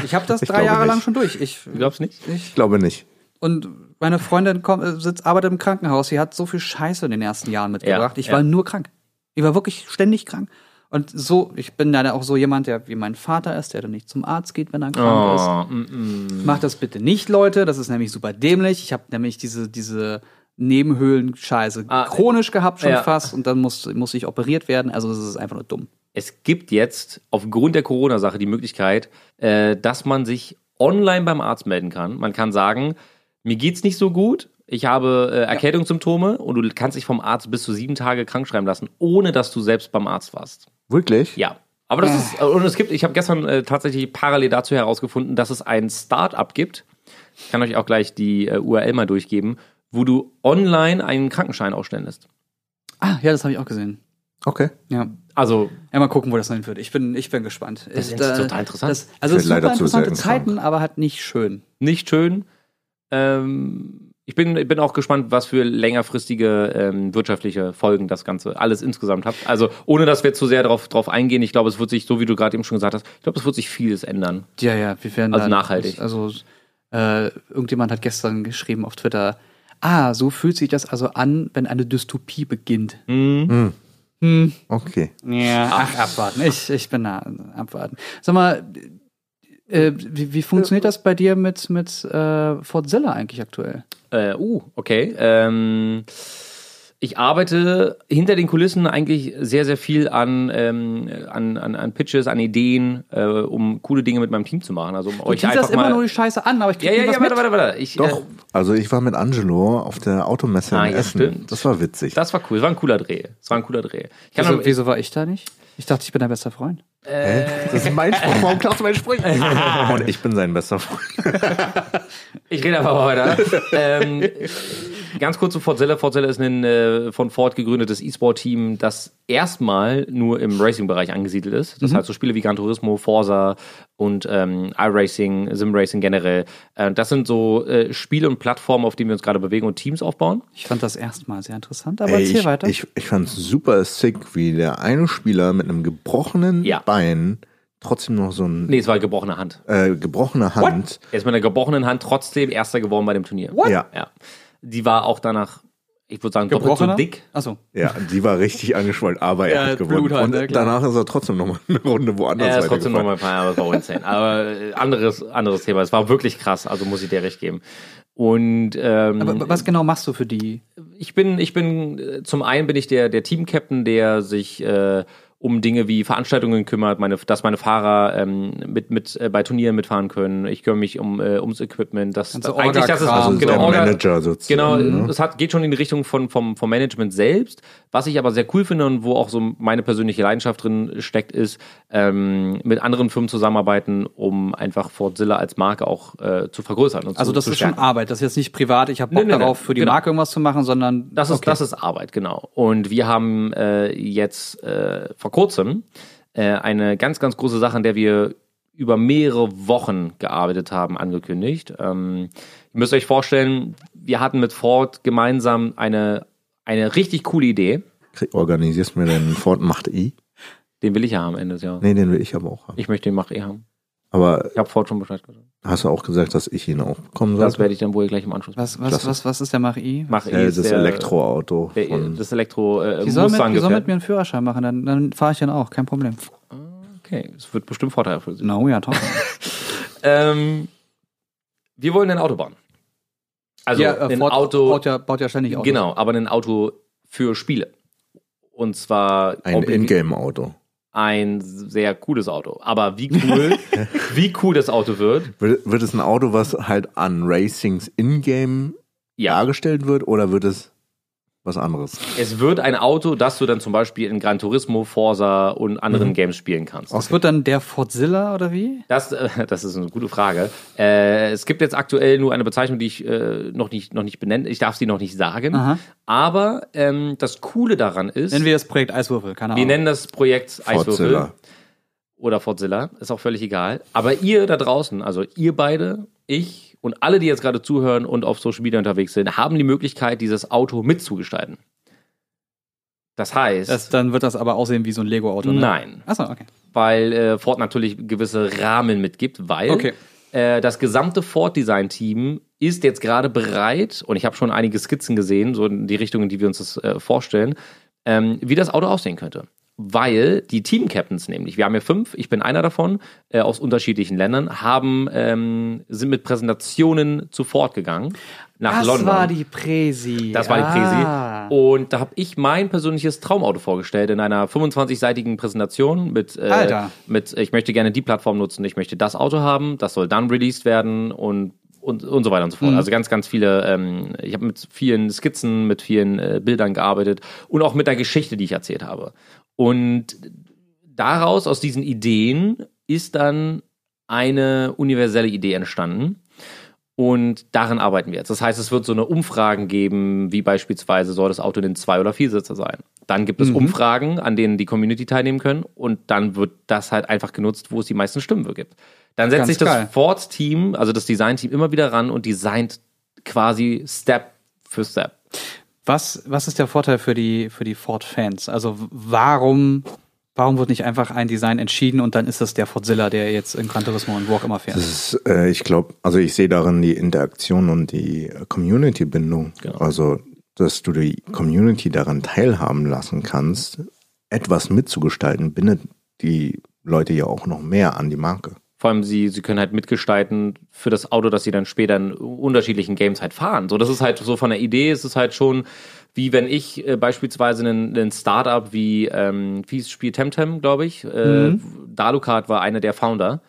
ich habe das Ich drei Jahre lang nicht. schon durch. Ich, Du glaubst nicht? ich, Ich glaube nicht. Und meine Freundin kommt, äh, sitzt, arbeitet im Krankenhaus. Sie hat so viel Scheiße in den ersten Jahren mitgebracht. Ja, ich ja. war nur krank. Ich war wirklich ständig krank. Und so, ich bin dann auch so jemand, der wie mein Vater ist, der dann nicht zum Arzt geht, wenn er krank mm, mm. ist. Macht das bitte nicht, Leute. Das ist nämlich super dämlich. Ich habe nämlich diese, diese Nebenhöhlen-Scheiße Ah, chronisch gehabt schon ja. fast und dann muss, muss ich operiert werden. Also das ist einfach nur dumm. Es gibt jetzt aufgrund der Corona-Sache die Möglichkeit, äh, dass man sich online beim Arzt melden kann. Man kann sagen, mir geht's nicht so gut, ich habe äh, Erkältungssymptome und du kannst dich vom Arzt bis zu sieben Tage krankschreiben lassen, ohne dass du selbst beim Arzt warst. Wirklich? Ja. Aber das ist, und es gibt, ich habe gestern äh, tatsächlich parallel dazu herausgefunden, dass es ein Start-up gibt. Ich kann euch auch gleich die äh, URL mal durchgeben, wo du online einen Krankenschein ausstellen lässt. Ah, ja, das habe ich auch gesehen. Okay. Ja. Also, Ja, mal gucken, wo das hin wird. Ich bin, ich bin gespannt. Das ist äh, total interessant. Das, also es super leider zu interessante Zeiten, krank. aber halt nicht schön. nicht schön. Ähm, ich bin, bin auch gespannt, was für längerfristige ähm, wirtschaftliche Folgen das Ganze alles insgesamt hat. Also, ohne dass wir zu sehr darauf drauf eingehen, ich glaube, es wird sich, so wie du gerade eben schon gesagt hast, ich glaube, es wird sich vieles ändern. Ja, ja, wir werden Also dann- nachhaltig. Also äh, irgendjemand hat gestern geschrieben auf Twitter, ah, so fühlt sich das also an, wenn eine Dystopie beginnt. Mhm. Hm. Okay. Ja, ach, abwarten. Ich, ich bin da, abwarten. Sag mal, äh, wie, wie funktioniert das bei dir mit, mit äh, Fortzilla eigentlich aktuell? Äh, uh, okay. Ähm, ich arbeite hinter den Kulissen eigentlich sehr, sehr viel an, ähm, an, an, an Pitches, an Ideen, äh, um coole Dinge mit meinem Team zu machen. Also um Du euch einfach immer mal. nur die Scheiße an, aber ich krieg ja, ja, ja, warte, mit. warte, warte. Ich, Doch. Äh, Also ich war mit Angelo auf der Automesse Ah, in ja, Essen. stimmt. Das war witzig. das war cool. Das war ein cooler Dreh. Das war ein cooler Dreh. Ich kann Wieso, noch, wieso war ich da nicht? Ich dachte, ich bin dein bester Freund. Hä? Das ist mein Spruch. Warum klaust du meinen Spruch? Und ich bin sein bester Freund. Ich rede einfach mal weiter. ähm, ganz kurz zu Fortzilla. Fortzilla ist ein äh, von Ford gegründetes E-Sport-Team, das erstmal nur im Racing-Bereich angesiedelt ist. Das heißt, so Spiele wie Gran Turismo, Forza und ähm, iRacing, Sim-Racing generell. Äh, das sind so äh, Spiele und Plattformen, auf denen wir uns gerade bewegen und Teams aufbauen. Ich fand das erstmal sehr interessant, aber Ey, erzähl ich, weiter. ich, ich fand es super sick, wie der eine Spieler mit einem gebrochenen Ja. Bein trotzdem noch so ein Nee, es war gebrochene Hand. äh, gebrochene Hand. Er ist mit einer gebrochenen Hand trotzdem Erster geworden bei dem Turnier. Ja, Ja. Die war auch danach, ich würde sagen, doppelt so dick. Achso. ja, die war richtig angeschwollen, aber er Ja, hat gewonnen. Halt, Und ne, klar. danach ist er trotzdem noch mal eine Runde woanders Er ist trotzdem nochmal ein paar Jahre, das war insane. Aber äh, anderes, anderes Thema. Es war wirklich krass, also muss ich dir recht geben. Und ähm, Aber was genau machst du für die? ich bin, ich bin, äh, zum einen bin ich der, der Team-Captain, der sich äh, um Dinge wie Veranstaltungen kümmert, meine, dass meine Fahrer ähm, mit, mit äh, bei Turnieren mitfahren können. Ich kümmere mich um äh, ums Equipment. Das, Ganze eigentlich das ist. Also genau, der Orga- Manager sozusagen. Genau, ne? es hat, geht schon in die Richtung von, vom, vom Management selbst. Was ich aber sehr cool finde und wo auch so meine persönliche Leidenschaft drin steckt, ist, ähm, mit anderen Firmen zusammenarbeiten, um einfach Fortzilla als Marke auch äh, zu vergrößern. Und Also zu, das zu ist schon. Arbeit. Das ist jetzt nicht privat, ich habe Bock nee, nee. darauf, für die Genau. Marke irgendwas zu machen, sondern Das ist, okay. das ist Arbeit, genau. Und wir haben äh, jetzt äh, vor kurzem äh, eine ganz, ganz große Sache, an der wir über mehrere Wochen gearbeitet haben, angekündigt. Ähm, ihr müsst euch vorstellen, wir hatten mit Ford gemeinsam eine, eine richtig coole Idee. Organisierst mir den Ford Macht E? Den will ich ja haben Ende des Jahres. Nee, den will ich aber auch haben. Ich möchte den Mach eh haben. Aber Ich habe Ford schon Bescheid gesagt. hast du auch gesagt, dass ich ihn auch bekommen sollte? Das werde ich dann wohl gleich im Anschluss machen. was, was, was, was ist der Mach-I? Mach eh Ja, das der- Elektroauto. Der, das Elektro äh, Die soll, mit, die soll mit mir einen Führerschein machen, dann, dann fahre ich den auch, kein Problem. Okay, es wird bestimmt Vorteil für Sie. No, ja, toll. Ähm, wir wollen ein Auto bauen. Also ja, äh, ein Ford Auto, baut ja, baut ja ständig Autos. genau, aber ein Auto für Spiele. Und zwar ein Ingame-Auto. Ein sehr cooles Auto. Aber wie cool, wie cool das Auto wird, Wird, wird es ein Auto, was halt an Racings Ingame ja. dargestellt wird, oder wird es was anderes? Es wird ein Auto, das du dann zum Beispiel in Gran Turismo, Forza und anderen Mhm. Games spielen kannst. Das wird dann der Fordzilla oder wie? Das, äh, das ist eine gute Frage. Äh, es gibt jetzt aktuell nur eine Bezeichnung, die ich äh, noch nicht, noch nicht benenne. Ich darf sie noch nicht sagen. Aha. Aber ähm, das Coole daran ist, Nennen wir das Projekt Eiswürfel, keine wir Ahnung. nennen das Projekt Eiswürfel Fordzilla. oder Fortzilla, ist auch völlig egal. Aber ihr da draußen, also ihr beide, ich und alle, die jetzt gerade zuhören und auf Social Media unterwegs sind, haben die Möglichkeit, dieses Auto mitzugestalten. Das heißt, das, dann wird das aber aussehen wie so ein Lego-Auto, ne? nein, Achso, okay. weil äh, Ford natürlich gewisse Rahmen mitgibt, weil Okay. äh, das gesamte Ford-Design-Team ist jetzt gerade bereit, und ich habe schon einige Skizzen gesehen, so in die Richtung, in die wir uns das äh, vorstellen, ähm, wie das Auto aussehen könnte. Weil die Team-Captains nämlich, wir haben ja fünf, ich bin einer davon, äh, aus unterschiedlichen Ländern, haben, ähm, sind mit Präsentationen zu Ford gegangen. Nach Das London. war die Präsi. Das war die Ah. Präsi. Und da habe ich mein persönliches Traumauto vorgestellt in einer 25-seitigen Präsentation mit, äh, Alter. mit, ich möchte gerne die Plattform nutzen, ich möchte das Auto haben, das soll dann released werden und und, und so weiter und so Mhm. fort. Also ganz, ganz viele, ähm, ich habe mit vielen Skizzen, mit vielen äh, Bildern gearbeitet und auch mit der Geschichte, die ich erzählt habe. Und daraus, aus diesen Ideen, ist dann eine universelle Idee entstanden. Und daran arbeiten wir jetzt. Das heißt, es wird so eine Umfragen geben, wie beispielsweise soll das Auto denn zwei oder vier Sitzer sein. Dann gibt es Mhm. Umfragen, an denen die Community teilnehmen können und dann wird das halt einfach genutzt, wo es die meisten Stimmen für gibt. Dann setzt Ganz sich das geil. Ford-Team, also das Design-Team, immer wieder ran und designt quasi Step für Step. Was, was ist der Vorteil für die, für die Ford-Fans? Also warum, warum wird nicht einfach ein Design entschieden und dann ist das der Fordzilla, der jetzt in Gran Turismo und wo auch immer fährt? Das ist, äh, ich glaube, also ich sehe darin die Interaktion und die Community-Bindung. Genau. Also, dass du die Community daran teilhaben lassen kannst, etwas mitzugestalten, bindet die Leute ja auch noch mehr an die Marke. Vor allem, sie, sie können halt mitgestalten für das Auto, das sie dann später in unterschiedlichen Games halt fahren. So, das ist halt so von der Idee, ist es halt schon, wie wenn ich äh, beispielsweise einen, einen Startup wie, ähm, wie das Spiel Temtem, glaube ich, äh, Dalukat war einer der Founder.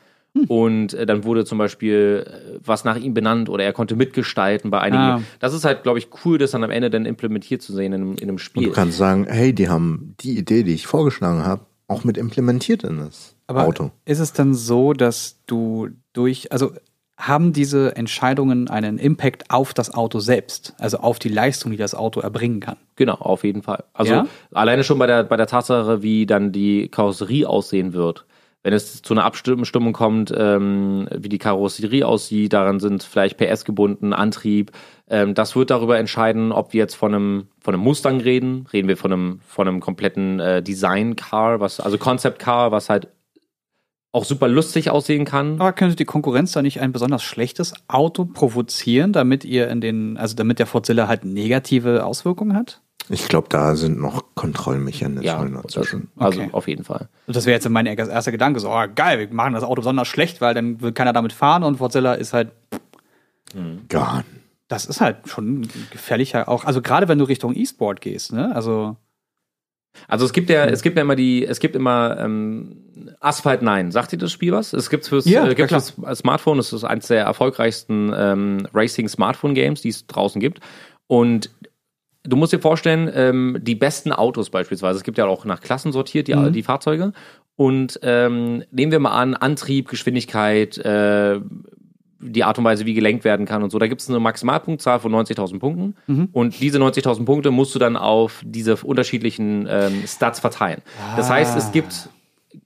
Und äh, dann wurde zum Beispiel äh, was nach ihm benannt oder er konnte mitgestalten bei einigen. Ah. Das ist halt, glaube ich, cool, das dann am Ende dann implementiert zu sehen in einem, in einem Und Spiel. du kannst sagen, hey, die haben die Idee, die ich vorgeschlagen habe, auch mit implementiert in das Aber Auto. ist es dann so, dass du durch, also haben diese Entscheidungen einen Impact auf das Auto selbst, also auf die Leistung, die das Auto erbringen kann? Genau, auf jeden Fall. Also Ja? alleine schon bei der, bei der Tatsache, wie dann die Karosserie aussehen wird. Wenn es zu einer Abstimmung kommt, ähm, wie die Karosserie aussieht, daran sind vielleicht PS gebunden, Antrieb. Ähm, das wird darüber entscheiden, ob wir jetzt von einem, von einem Mustang reden, reden wir von einem, von einem kompletten äh, Design-Car, was, also Concept-Car, was halt auch super lustig aussehen kann. Aber könnte die Konkurrenz da nicht ein besonders schlechtes Auto provozieren, damit ihr in den, also damit der Fordzilla halt negative Auswirkungen hat? Ich glaube, da sind noch Kontrollmechanismen Ja, dazwischen. also Okay. auf jeden Fall. Und das wäre jetzt mein erster Gedanke, so, oh, geil, wir machen das Auto besonders schlecht, weil dann will keiner damit fahren und Fordzilla ist halt, Gar das ist halt schon gefährlicher auch, also gerade wenn du Richtung E-Sport gehst, ne, also, Also es gibt ja, es gibt ja immer die, es gibt immer ähm, Asphalt 9. Sagt ihr das Spiel was? Es gibt fürs, Ja, äh, gibt's fürs Smartphone. Es ist eines der erfolgreichsten ähm, Racing Smartphone Games, die es draußen gibt. Und du musst dir vorstellen, ähm, die besten Autos beispielsweise. Es gibt ja auch nach Klassen sortiert die, Mhm. die Fahrzeuge. Und ähm, nehmen wir mal an Antrieb, Geschwindigkeit, äh, die Art und Weise, wie gelenkt werden kann und so. Da gibt es eine Maximalpunktzahl von 90.000 Punkten. Und diese 90.000 Punkte musst du dann auf diese unterschiedlichen ähm, Stats verteilen. Das heißt, es gibt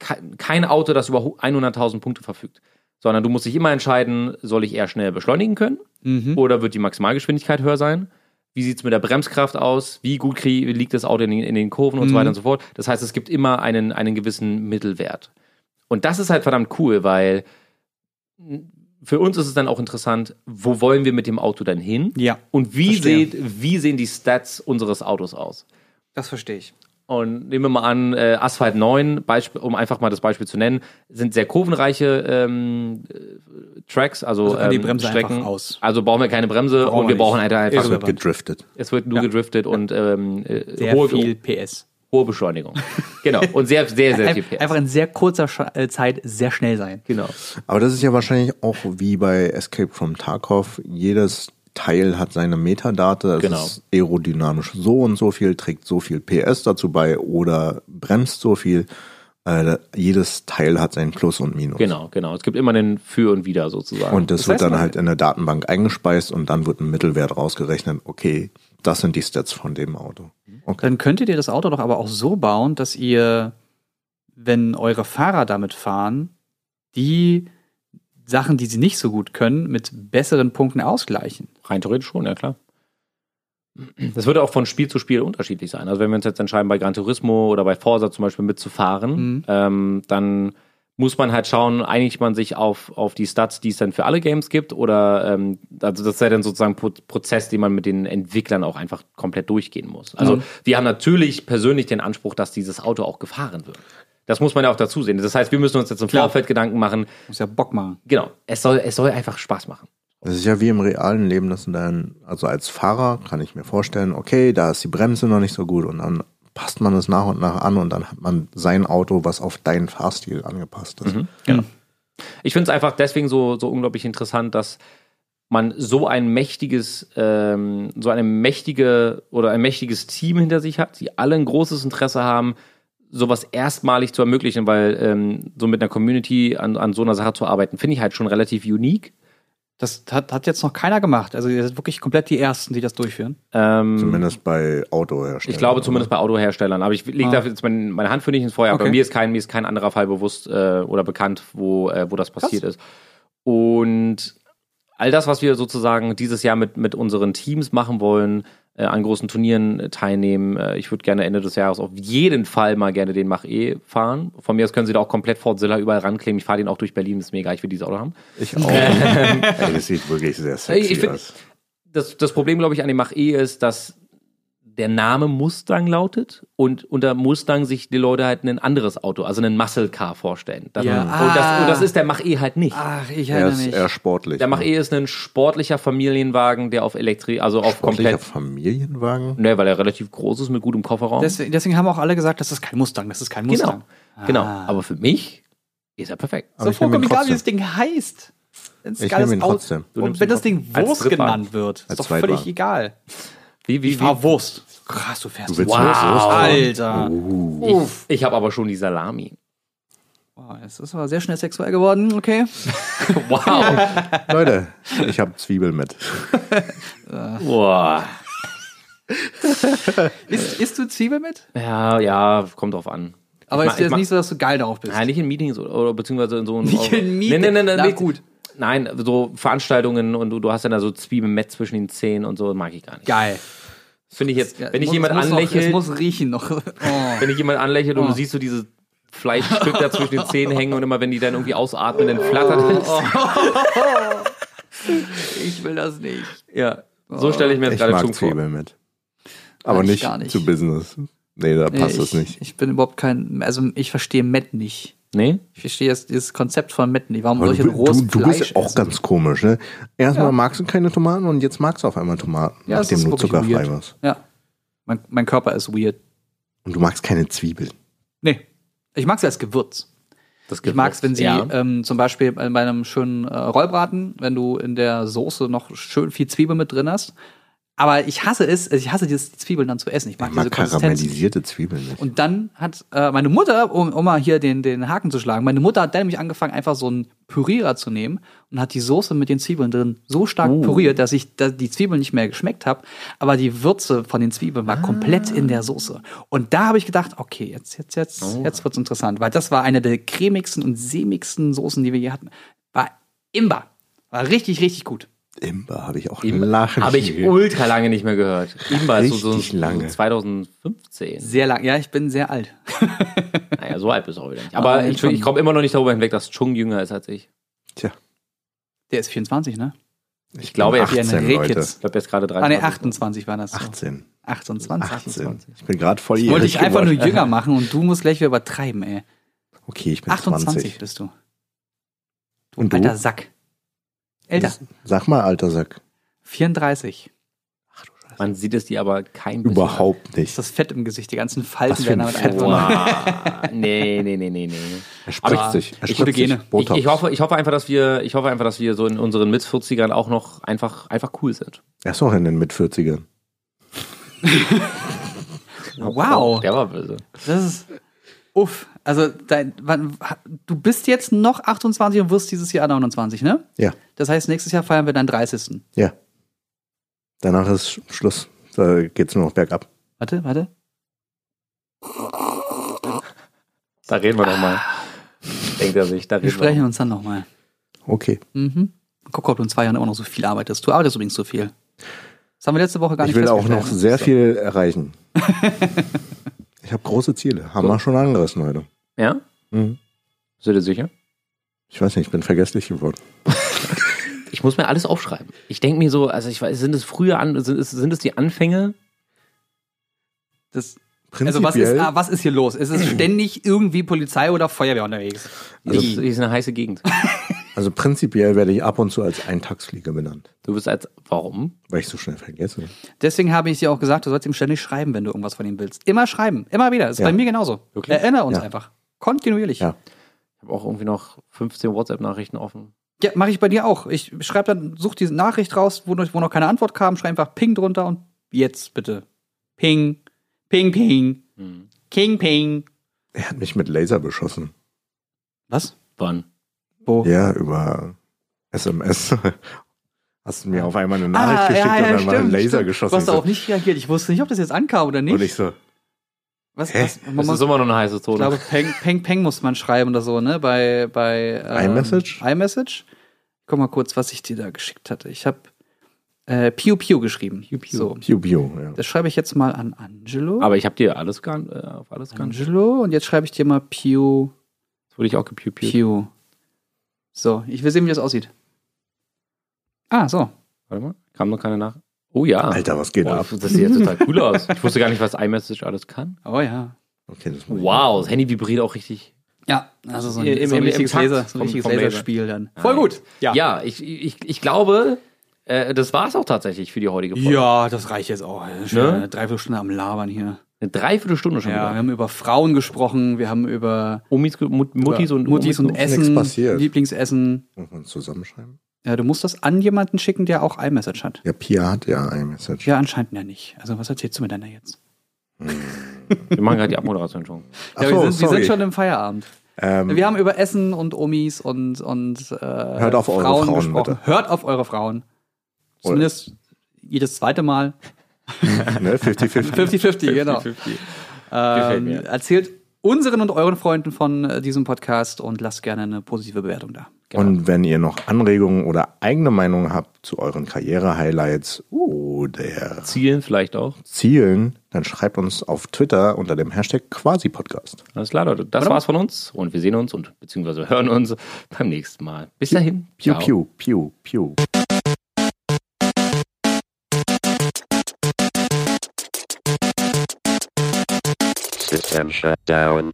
ke kein Auto, das über 100.000 Punkte verfügt. Sondern du musst dich immer entscheiden, soll ich eher schnell beschleunigen können oder wird die Maximalgeschwindigkeit höher sein? Wie sieht's mit der Bremskraft aus? Wie gut liegt das Auto in den, in den Kurven und so weiter und so fort? Das heißt, es gibt immer einen, einen gewissen Mittelwert. Und das ist halt verdammt cool, weil für uns ist es dann auch interessant, wo wollen wir mit dem Auto denn hin? ja, Und wie, seht, wie sehen die Stats unseres Autos aus? das verstehe ich. Und nehmen wir mal an, äh, Asphalt 9, Beispiel, um einfach mal das Beispiel zu nennen, sind sehr kurvenreiche ähm, äh, Tracks, also, Also die ähm, Bremse Strecken. einfach aus. Also brauchen wir keine Bremse Brauchen und wir nicht. brauchen halt einfach, Es wird gedriftet. es wird nur Ja. gedriftet und ähm, äh, Sehr hohe, viel PS. hohe Beschleunigung. genau. Und sehr, sehr, sehr viel PS. Einfach in sehr kurzer Sch- äh, Zeit sehr schnell sein. genau. Aber das ist ja wahrscheinlich auch wie bei Escape from Tarkov. Jedes Teil hat seine Metadata. Es Genau. ist aerodynamisch so und so viel, trägt so viel PS dazu bei oder bremst so viel. Äh, jedes Teil hat sein Plus und Minus. Genau, genau. Es gibt immer einen Für und Wider sozusagen. Und das, Das wird heißt, dann halt in der Datenbank eingespeist und dann wird ein Mittelwert rausgerechnet. Okay, das sind die Stats von dem Auto. Okay. Dann könntet ihr das Auto doch aber auch so bauen, dass ihr, wenn eure Fahrer damit fahren, die Sachen, die sie nicht so gut können, mit besseren Punkten ausgleichen. Rein theoretisch schon, ja klar. Das würde auch von Spiel zu Spiel unterschiedlich sein. Also wenn wir uns jetzt entscheiden, bei Gran Turismo oder bei Forza zum Beispiel mitzufahren, Mhm. ähm, dann muss man halt schauen, einigt man sich auf, auf die Stats, die es dann für alle Games gibt, oder ähm, also das ist ja dann sozusagen ein Pro Prozess, den man mit den Entwicklern auch einfach komplett durchgehen muss. Also Mhm. wir haben natürlich persönlich den Anspruch, dass dieses Auto auch gefahren wird. Das muss man ja auch dazu sehen. Das heißt, wir müssen uns jetzt im Klar. Vorfeld Gedanken machen. Muss ja Bock machen. Genau, es soll, es soll einfach Spaß machen. Das ist ja wie im realen Leben, dass du dann, also als Fahrer kann ich mir vorstellen, okay, da ist die Bremse noch nicht so gut und dann passt man es nach und nach an und dann hat man sein Auto, was auf deinen Fahrstil angepasst ist. Genau. Ich finde es einfach deswegen so, so unglaublich interessant, dass man so ein mächtiges, ähm, so eine mächtige oder ein mächtiges Team hinter sich hat, die alle ein großes Interesse haben, sowas erstmalig zu ermöglichen, weil ähm, so mit einer Community an, an so einer Sache zu arbeiten, finde ich halt schon relativ unique. Das hat, hat jetzt noch keiner gemacht. Also ihr seid wirklich komplett die Ersten, die das durchführen. Ähm, Zumindest bei Autoherstellern. Ich glaube zumindest bei Autoherstellern. Aber ich lege Ah. da jetzt meine, meine Hand für nicht ins Feuer. Aber Okay. mir ist kein, mir ist kein anderer Fall bewusst äh, oder bekannt, wo, äh, wo das passiert ist. Und all das, was wir sozusagen dieses Jahr mit, mit unseren Teams machen wollen, äh, an großen Turnieren äh, teilnehmen. Äh, ich würde gerne Ende des Jahres auf jeden Fall mal gerne den Mach E fahren. Von mir aus können sie da auch komplett Fortzilla überall rankleben. Ich fahre den auch durch Berlin, ist mega, ich will dieses Auto haben. Ich auch. Ey, das sieht wirklich sehr sexy find- aus. das, das Problem, glaube ich, an dem Mach E ist, dass der Name Mustang lautet und unter Mustang sich die Leute halt ein anderes Auto, also einen Muscle Car vorstellen. Das, Ja. und, das, Ah. und das ist der Mach E halt nicht. Ach, ich Er erinnere ist mich. eher sportlich. Der Mach E ist ein sportlicher Familienwagen, der auf Elektrik, also auf Sportlicher komplett, Familienwagen? ne, weil er relativ groß ist mit gutem Kofferraum. Deswegen, deswegen haben auch alle gesagt, das ist kein Mustang, das ist kein Mustang. genau, genau. Ah. Aber für mich ist er perfekt. Aber so ich nehm ihn vollkommen egal, wie das Ding heißt. Wenn's Ich geiles nehm ihn Auto- trotzdem. Und wenn das Ding Wurst genannt wird, ist Als doch völlig egal. Wie, wie, Ich wie? fahr Wurst. Krass, du fährst Du willst Wurst. Wurst? Alter. Uh. Ich, ich habe aber schon die Salami. Wow, es ist aber sehr schnell sexuell geworden, okay. Wow. Leute, ich habe Zwiebel mit. Boah. Isst, isst du Zwiebel mit? Ja, ja, kommt drauf an. Aber Ich ist jetzt nicht so, dass du geil darauf bist. Ja, nicht in Meetings oder, oder beziehungsweise in so einem. Nicht in Meetings? Nee, nee, nee, nee, Na gut. Nein, so Veranstaltungen und du, du hast dann da so Zwiebeln mit zwischen den Zähnen und so, mag ich gar nicht. Geil. Finde ich jetzt, wenn ich muss- jemand anlächelt, Es muss riechen noch. Oh. wenn ich jemand anlächelt und Oh. du siehst so dieses Fleischstück da zwischen den Zähnen hängen und immer wenn die dann irgendwie ausatmen, dann flattert Oh. es. Ich will das nicht. Ja, so stelle ich mir jetzt Ich gerade mag vor. Zwiebeln mit. Aber ich nicht, gar nicht. zu Business. Nee, da passt Nee, es ich, nicht. Ich bin überhaupt kein, also ich verstehe Met nicht. Nee? Ich verstehe das, dieses Konzept von nicht. Warum Aber soll ich du, ein rohes du, du Fleisch bist auch essen? ganz komisch, ne? Erstmal Ja. magst du keine Tomaten und jetzt magst du auf einmal Tomaten, Ja, nachdem du zuckerfrei weird. warst. Ja. Mein, mein Körper ist weird. Und du magst keine Zwiebeln. Nee. Ich mag sie als Gewürz. Das Ich mag es, wenn sie Ja. ähm, zum Beispiel bei bei einem schönen äh, Rollbraten, wenn du in der Soße noch schön viel Zwiebel mit drin hast. Aber ich hasse es, also ich hasse dieses Zwiebeln dann zu essen. Ich mag mag diese karamellisierte Zwiebeln nicht. Und dann hat äh, meine Mutter, um, um mal hier den, den Haken zu schlagen, meine Mutter hat dann nämlich angefangen, einfach so einen Pürierer zu nehmen und hat die Soße mit den Zwiebeln drin so stark Oh. püriert, dass ich da die Zwiebeln nicht mehr geschmeckt habe, aber die Würze von den Zwiebeln war komplett in der Soße. Und da habe ich gedacht, okay, jetzt, jetzt, jetzt, Oh. jetzt wird's interessant, weil das war eine der cremigsten und sämigsten Soßen, die wir je hatten. War imbar. War richtig, richtig gut. Imber habe ich auch Imber lange Habe ich ultra lange nicht mehr gehört. Imba ist so, so, Richtig so lange. 2015. Sehr lang. Ja, ich bin sehr alt. Naja, so alt bist du auch wieder nicht. Aber Ah, ich, ich komme immer noch nicht darüber hinweg, dass Chung jünger ist als ich. Tja, Der ist 24, ne? ich glaube, bin er wie ein 18, Leute. Rehkitz. Ich glaube, jetzt gerade Ah, ne, 23. 28 war das. So. 18. 28. 18. Ich bin gerade voll Wollte ich einfach nur geworden. jünger machen und du musst gleich wieder übertreiben, ey. Okay, ich bin 28 20. bist du. Und du? Alter Sack. Älter. Sag mal, alter Sack. 34. Man sieht es dir aber kein bisschen Überhaupt nicht. das Fett im Gesicht, die ganzen Falten Was für ein werden damit Fett, einfach. Nee, nee, nee, nee, nee. Er spritzt Aber sich. Er spritzt sich. Gene. Ich, ich, hoffe, ich hoffe einfach, dass wir, ich hoffe einfach, dass wir so in unseren mit 40ern auch noch einfach, einfach cool sind. Er ist noch in den Mit-40ern. Wow. Der war böse. Das ist. Uff. Also, dein, wann, du bist jetzt noch 28 und wirst dieses Jahr 29, ne? Ja, Das heißt, nächstes Jahr feiern wir deinen 30. ja. Danach ist Schluss. Da geht's nur noch bergab. Warte, warte. Da reden wir nochmal. Denkt er sich, da Wir reden sprechen wir. uns dann nochmal. Okay. Mhm. Guck, ob du in zwei Jahren immer noch so viel arbeitest. Du arbeitest übrigens so viel. Das haben wir letzte Woche gar Ich nicht will auch noch festgestellt. sehr viel erreichen. ich habe große Ziele. Haben wir schon angerissen heute. Ja? Mhm. Bist du dir sicher? Ich weiß nicht, ich bin vergesslich geworden. Ich muss mir alles aufschreiben. Ich denke mir so, also ich weiß, sind es frühe an, sind es, sind es die Anfänge? Das, also was ist, ah, was ist hier los? Ist es ständig irgendwie Polizei oder Feuerwehr unterwegs? Ist, das ist eine heiße Gegend. also prinzipiell werde ich ab und zu als Eintagsflieger benannt, Du bist als, warum? weil ich so schnell vergesse. Deswegen habe ich dir auch gesagt, du sollst ihm ständig schreiben, wenn du irgendwas von ihm willst. Immer schreiben, immer wieder. Das ist Ja. bei mir genauso. Wirklich? Erinnere uns Ja. einfach. Kontinuierlich. Ja. Ich habe auch irgendwie noch 15 WhatsApp-Nachrichten offen. Ja, mache ich bei dir auch. Ich schreibe dann, such diese Nachricht raus, wo, noch- wo noch keine Antwort kam, schreibe einfach Ping drunter und jetzt bitte. Ping, Ping, Ping, Hm. King, Ping. Er hat mich mit Laser beschossen. Was? Wann? Wo? Ja, über SMS. Hast du mir auf einmal eine Nachricht Ah, geschickt ja, ja, und dann war ein stimmt, Laser stimmt. geschossen. Du hast Ich darauf nicht reagiert. Ich wusste nicht, ob das jetzt ankam oder nicht. und ich so, was, Hä? was, man Das ist immer noch eine heiße ich Zone. glaube, Peng, Peng, Peng muss man schreiben oder so, ne? Bei, bei ähm, iMessage? iMessage. Guck mal kurz, was ich dir da geschickt hatte. Ich habe äh, Piu Piu geschrieben. Piu Piu. So, Piu Piu. Ja. das schreibe ich jetzt mal an Angelo. Aber ich habe dir alles äh, auf alles geahnt. Angelo und jetzt schreibe ich dir mal Piu Das wurde ich auch gepiu-piu. Piu. So, ich will sehen, wie das aussieht. Ah, so. Warte mal, kam noch keine nach. Oh ja. Alter, was geht Boah, ab? das sieht ja total cool aus. Ich wusste gar nicht, was iMessage alles kann. Oh ja. Okay, das muss ich- Wow, das Handy vibriert auch richtig. Ja, also so ein, Im- so ein im- im richtiges, Takt Laser, so ein vom- richtiges. Laserspiel dann. Voll gut. Ja. Ja, ich, ich, ich glaube, äh, das war's auch tatsächlich für die heutige Folge. Ja, das reicht jetzt auch. Schon Ne? eine Dreiviertelstunde am Labern hier. Eine Dreiviertelstunde schon Ja, wir wieder. haben über Frauen gesprochen, wir haben über, Omis, Mut, Muttis und Muttis und Omis. Essen, passiert. Lieblingsessen. Muss man zusammenschreiben? Ja, du musst das an jemanden schicken, der auch iMessage hat. Ja, Pia hat ja iMessage. Ja, anscheinend ja nicht. Also was erzählst du miteinander jetzt? Wir machen gerade die Abmoderation schon. Ach ja, so, wir, sind, wir sind schon im Feierabend. Ähm, Wir haben über Essen und Omis und, und äh, Hört auf eure Frauen, bitte. Hört auf eure Frauen. Zumindest jedes zweite Mal. ne, 50-50. 50-50, genau. Gefällt Ähm, mir. erzählt unseren und euren Freunden von diesem Podcast und lasst gerne eine positive Bewertung da. Und wenn ihr noch Anregungen oder eigene Meinungen habt zu euren Karriere-Highlights oder Zielen vielleicht auch. Zielen, dann schreibt uns auf Twitter unter dem Hashtag Quasi-Podcast. Alles klar, Leute. Das war's von uns und wir sehen uns und beziehungsweise hören uns beim nächsten Mal. Bis dahin. Piu, Ciao. piu, piu, piu. System um, shut down.